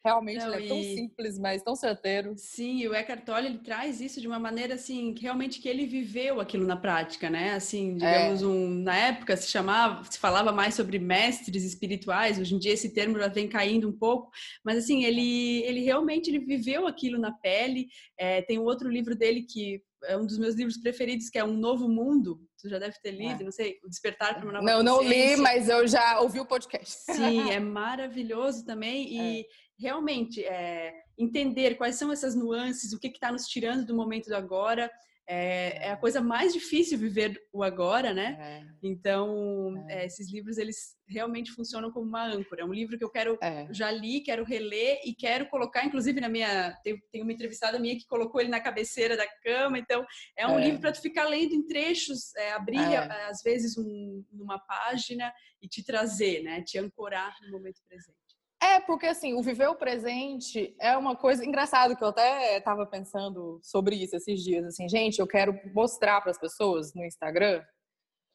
Realmente Não, ele é tão simples, mas tão certeiro. Sim, o Eckhart Tolle ele traz isso de uma maneira assim, que realmente que ele viveu aquilo na prática, né? Assim, digamos, é. um, na época se chamava, se falava mais sobre mestres espirituais, hoje em dia esse termo já vem caindo um pouco, mas assim, ele, ele realmente ele viveu aquilo na pele. É, tem um outro livro dele que é um dos meus livros preferidos, que é Um Novo Mundo. Tu já deve ter lido, é. não sei, O Despertar para uma Nova Não, não li, mas eu já ouvi o podcast. Sim, (laughs) é maravilhoso também. E, é realmente é, entender quais são essas nuances, o que está nos tirando do momento do agora. É, é, a coisa mais difícil viver o agora, né? É. Então, é. é. esses livros, eles realmente funcionam como uma âncora. É um livro que eu quero, é. já li, quero reler e quero colocar, inclusive, na minha... Tem, tem uma entrevistada minha que colocou ele na cabeceira da cama. Então, é um livro para tu ficar lendo em trechos, abrir, às vezes, um, numa página e te trazer, né? Te ancorar no momento presente. É, porque assim, o viver o presente é uma coisa engraçada que eu até estava pensando sobre isso esses dias. Assim, gente, eu quero mostrar para as pessoas no Instagram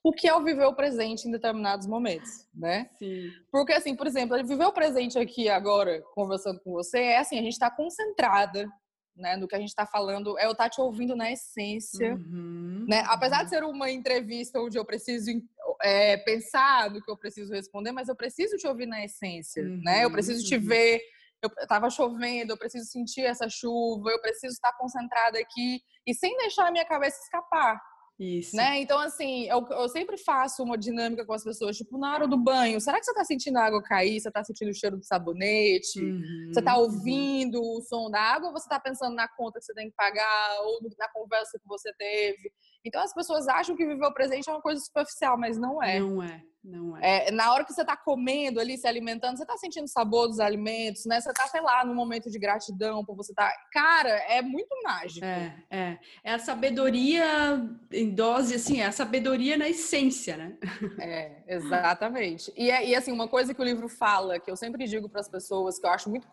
o que é o viver o presente em determinados momentos, né? Sim. Porque assim, por exemplo, viver o presente aqui agora, conversando com você, é assim, a gente está concentrada, né, no que a gente está falando, é eu estar tá te ouvindo na essência, uhum, né? Apesar uhum. de ser uma entrevista onde eu preciso é, pensar no que eu preciso responder, mas eu preciso te ouvir na essência, uhum, né? Eu preciso te uhum. ver. Eu estava chovendo, eu preciso sentir essa chuva, eu preciso estar concentrada aqui e sem deixar a minha cabeça escapar. Isso. Né? Então, assim, eu, eu, sempre faço uma dinâmica com as pessoas, tipo, na hora do banho, será que você tá sentindo a água cair? Você tá sentindo o cheiro do sabonete? Uhum, você tá uhum. ouvindo uhum. o som da água ou você tá pensando na conta que você tem que pagar ou na conversa que você teve? Então, as pessoas acham que viver o presente é uma coisa superficial, mas não é. Não é. Não é. é. na hora que você está comendo ali, se alimentando, você está sentindo o sabor dos alimentos, né? Você está, sei lá, num momento de gratidão por você estar. Tá... Cara, é muito mágico. É, é. É a sabedoria em dose, assim, é a sabedoria na essência, né? (laughs) É, exatamente. E, é, e assim, uma coisa que o livro fala, que eu sempre digo para as pessoas, que eu acho muito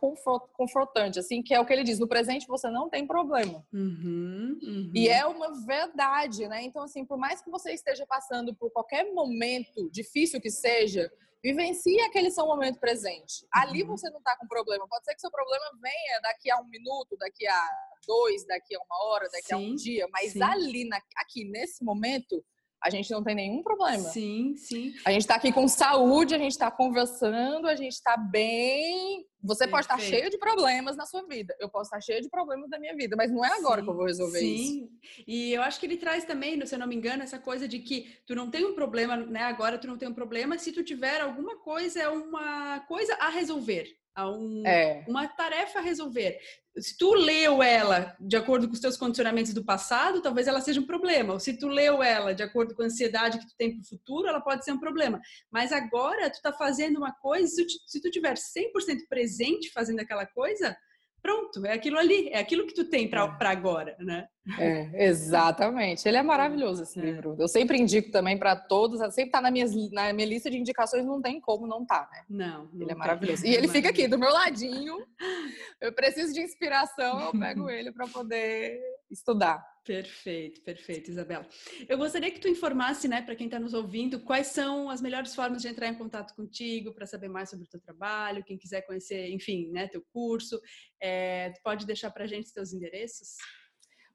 confrontante, assim, que é o que ele diz: no presente você não tem problema. Uhum, uhum. E é uma verdade, né? Então, assim, por mais que você esteja passando por qualquer momento difícil, difícil que seja, vivencie aquele seu momento presente. Ali uhum. você não está com problema. Pode ser que seu problema venha daqui a um minuto, daqui a dois, daqui a uma hora, daqui sim, a um dia, mas sim. ali, na, aqui, nesse momento, a gente não tem nenhum problema. Sim, sim. A gente está aqui com saúde, a gente está conversando, a gente está bem. Você Perfeito. pode estar cheio de problemas na sua vida. Eu posso estar cheio de problemas na minha vida, mas não é agora sim, que eu vou resolver sim. isso. Sim. E eu acho que ele traz também, se eu não me engano, essa coisa de que tu não tem um problema, né? Agora tu não tem um problema se tu tiver alguma coisa, uma coisa a resolver a um, é. uma tarefa a resolver. Se tu leu ela de acordo com os teus condicionamentos do passado, talvez ela seja um problema. Ou se tu leu ela de acordo com a ansiedade que tu tem para o futuro, ela pode ser um problema. Mas agora tu está fazendo uma coisa, se tu, tiver 100% presente fazendo aquela coisa, pronto, é aquilo ali, é aquilo que tu tem para é. agora, né? É, exatamente. Ele é maravilhoso esse é. livro. Eu sempre indico também para todos, sempre tá na minha, na minha lista de indicações, não tem como não tá, né? Não. não ele é maravilhoso. E ele fica aqui do meu ladinho. (laughs) Eu preciso de inspiração, eu pego ele para poder estudar. Perfeito, perfeito, Isabela. Eu gostaria que tu informasse, né, para quem está nos ouvindo, quais são as melhores formas de entrar em contato contigo para saber mais sobre o teu trabalho, quem quiser conhecer, enfim, né, teu curso. É, tu pode deixar para a gente teus endereços?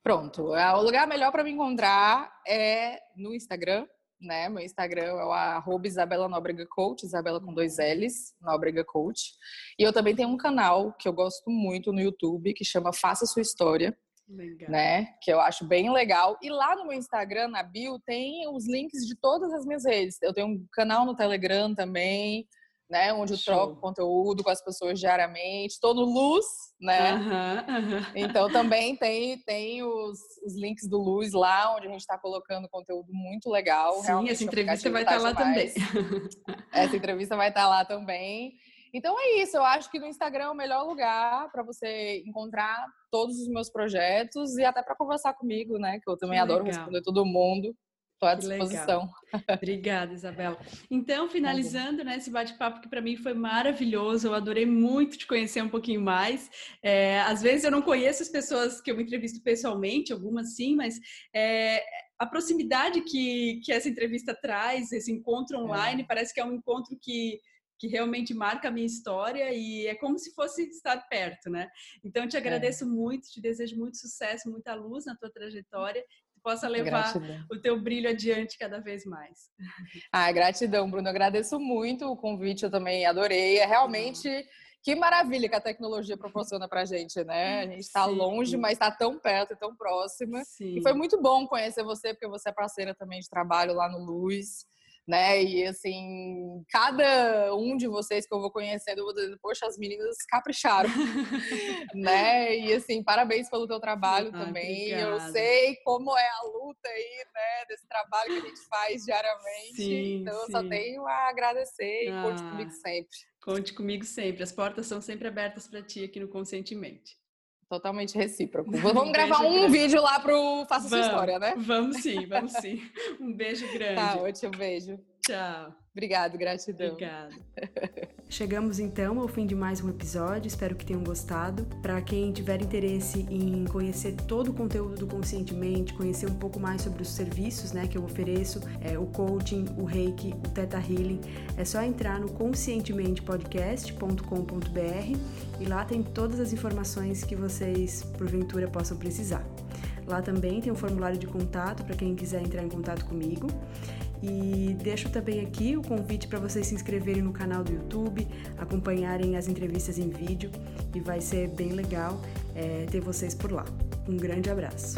Pronto. O lugar melhor para me encontrar é no Instagram, né? Meu Instagram é o arroba Isabela Nóbrega Coach, Isabela com dois L's, Nóbrega Coach. E eu também tenho um canal que eu gosto muito no YouTube, que chama Faça Sua História. Legal. Né? Que eu acho bem legal. E lá no meu Instagram, na bio, tem os links de todas as minhas redes. Eu tenho um canal no Telegram também, né? Onde eu Show. troco conteúdo com as pessoas diariamente. Estou no Luz, né? Então também tem, tem os, os links do Luz lá, onde a gente está colocando conteúdo muito legal. Sim, Realmente, essa entrevista vai estar tá lá também. Essa entrevista vai estar tá lá também. Então é isso, eu acho que no Instagram é o melhor lugar para você encontrar todos os meus projetos e até para conversar comigo, né? Que eu também que adoro legal. responder todo mundo. Estou à disposição. Obrigada, Isabela. Então, finalizando né, esse bate-papo que para mim foi maravilhoso, eu adorei muito te conhecer um pouquinho mais. É, às vezes eu não conheço as pessoas que eu entrevisto pessoalmente, algumas sim, mas é, a proximidade que, que essa entrevista traz, esse encontro online, é. parece que é um encontro que que realmente marca a minha história e é como se fosse estar perto, né? Então, te é. agradeço é. muito, te desejo muito sucesso, muita luz na tua trajetória que possa levar gratidão. o teu brilho adiante cada vez mais. Ah, gratidão, Bruno. Eu agradeço muito o convite, eu também adorei. É realmente que maravilha que a tecnologia proporciona pra gente, né? A gente está longe, mas está tão perto e tão próxima. Sim. E foi muito bom conhecer você, porque você é parceira também de trabalho lá no Luz né? E assim, cada um de vocês que eu vou conhecendo, eu vou dizendo, poxa, as meninas capricharam, (laughs) né? E assim, parabéns pelo teu trabalho ah, também. Obrigada. Eu sei como é a luta aí, né, desse trabalho que a gente faz diariamente. Sim, então eu sim. só tenho a agradecer e ah, conte comigo sempre. Conte comigo sempre. As portas são sempre abertas para ti aqui no Conscientemente. Totalmente recíproco. (laughs) Vamos gravar um grande. vídeo lá pro Faça Sua História, né? Vamos sim, vamos (laughs) sim. Um beijo grande. Tá, ótimo, beijo. Tchau. Obrigado, gratidão. Obrigada. (laughs) Chegamos então ao fim de mais um episódio, espero que tenham gostado. Para quem tiver interesse em conhecer todo o conteúdo do Conscientemente, conhecer um pouco mais sobre os serviços né, que eu ofereço, é, o coaching, o reiki, o Theta Healing, é só entrar no conscientementepodcast.com.br e lá tem todas as informações que vocês porventura possam precisar. Lá também tem um formulário de contato para quem quiser entrar em contato comigo. E deixo também aqui o convite para vocês se inscreverem no canal do YouTube, acompanharem as entrevistas em vídeo e vai ser bem legal é, ter vocês por lá. Um grande abraço!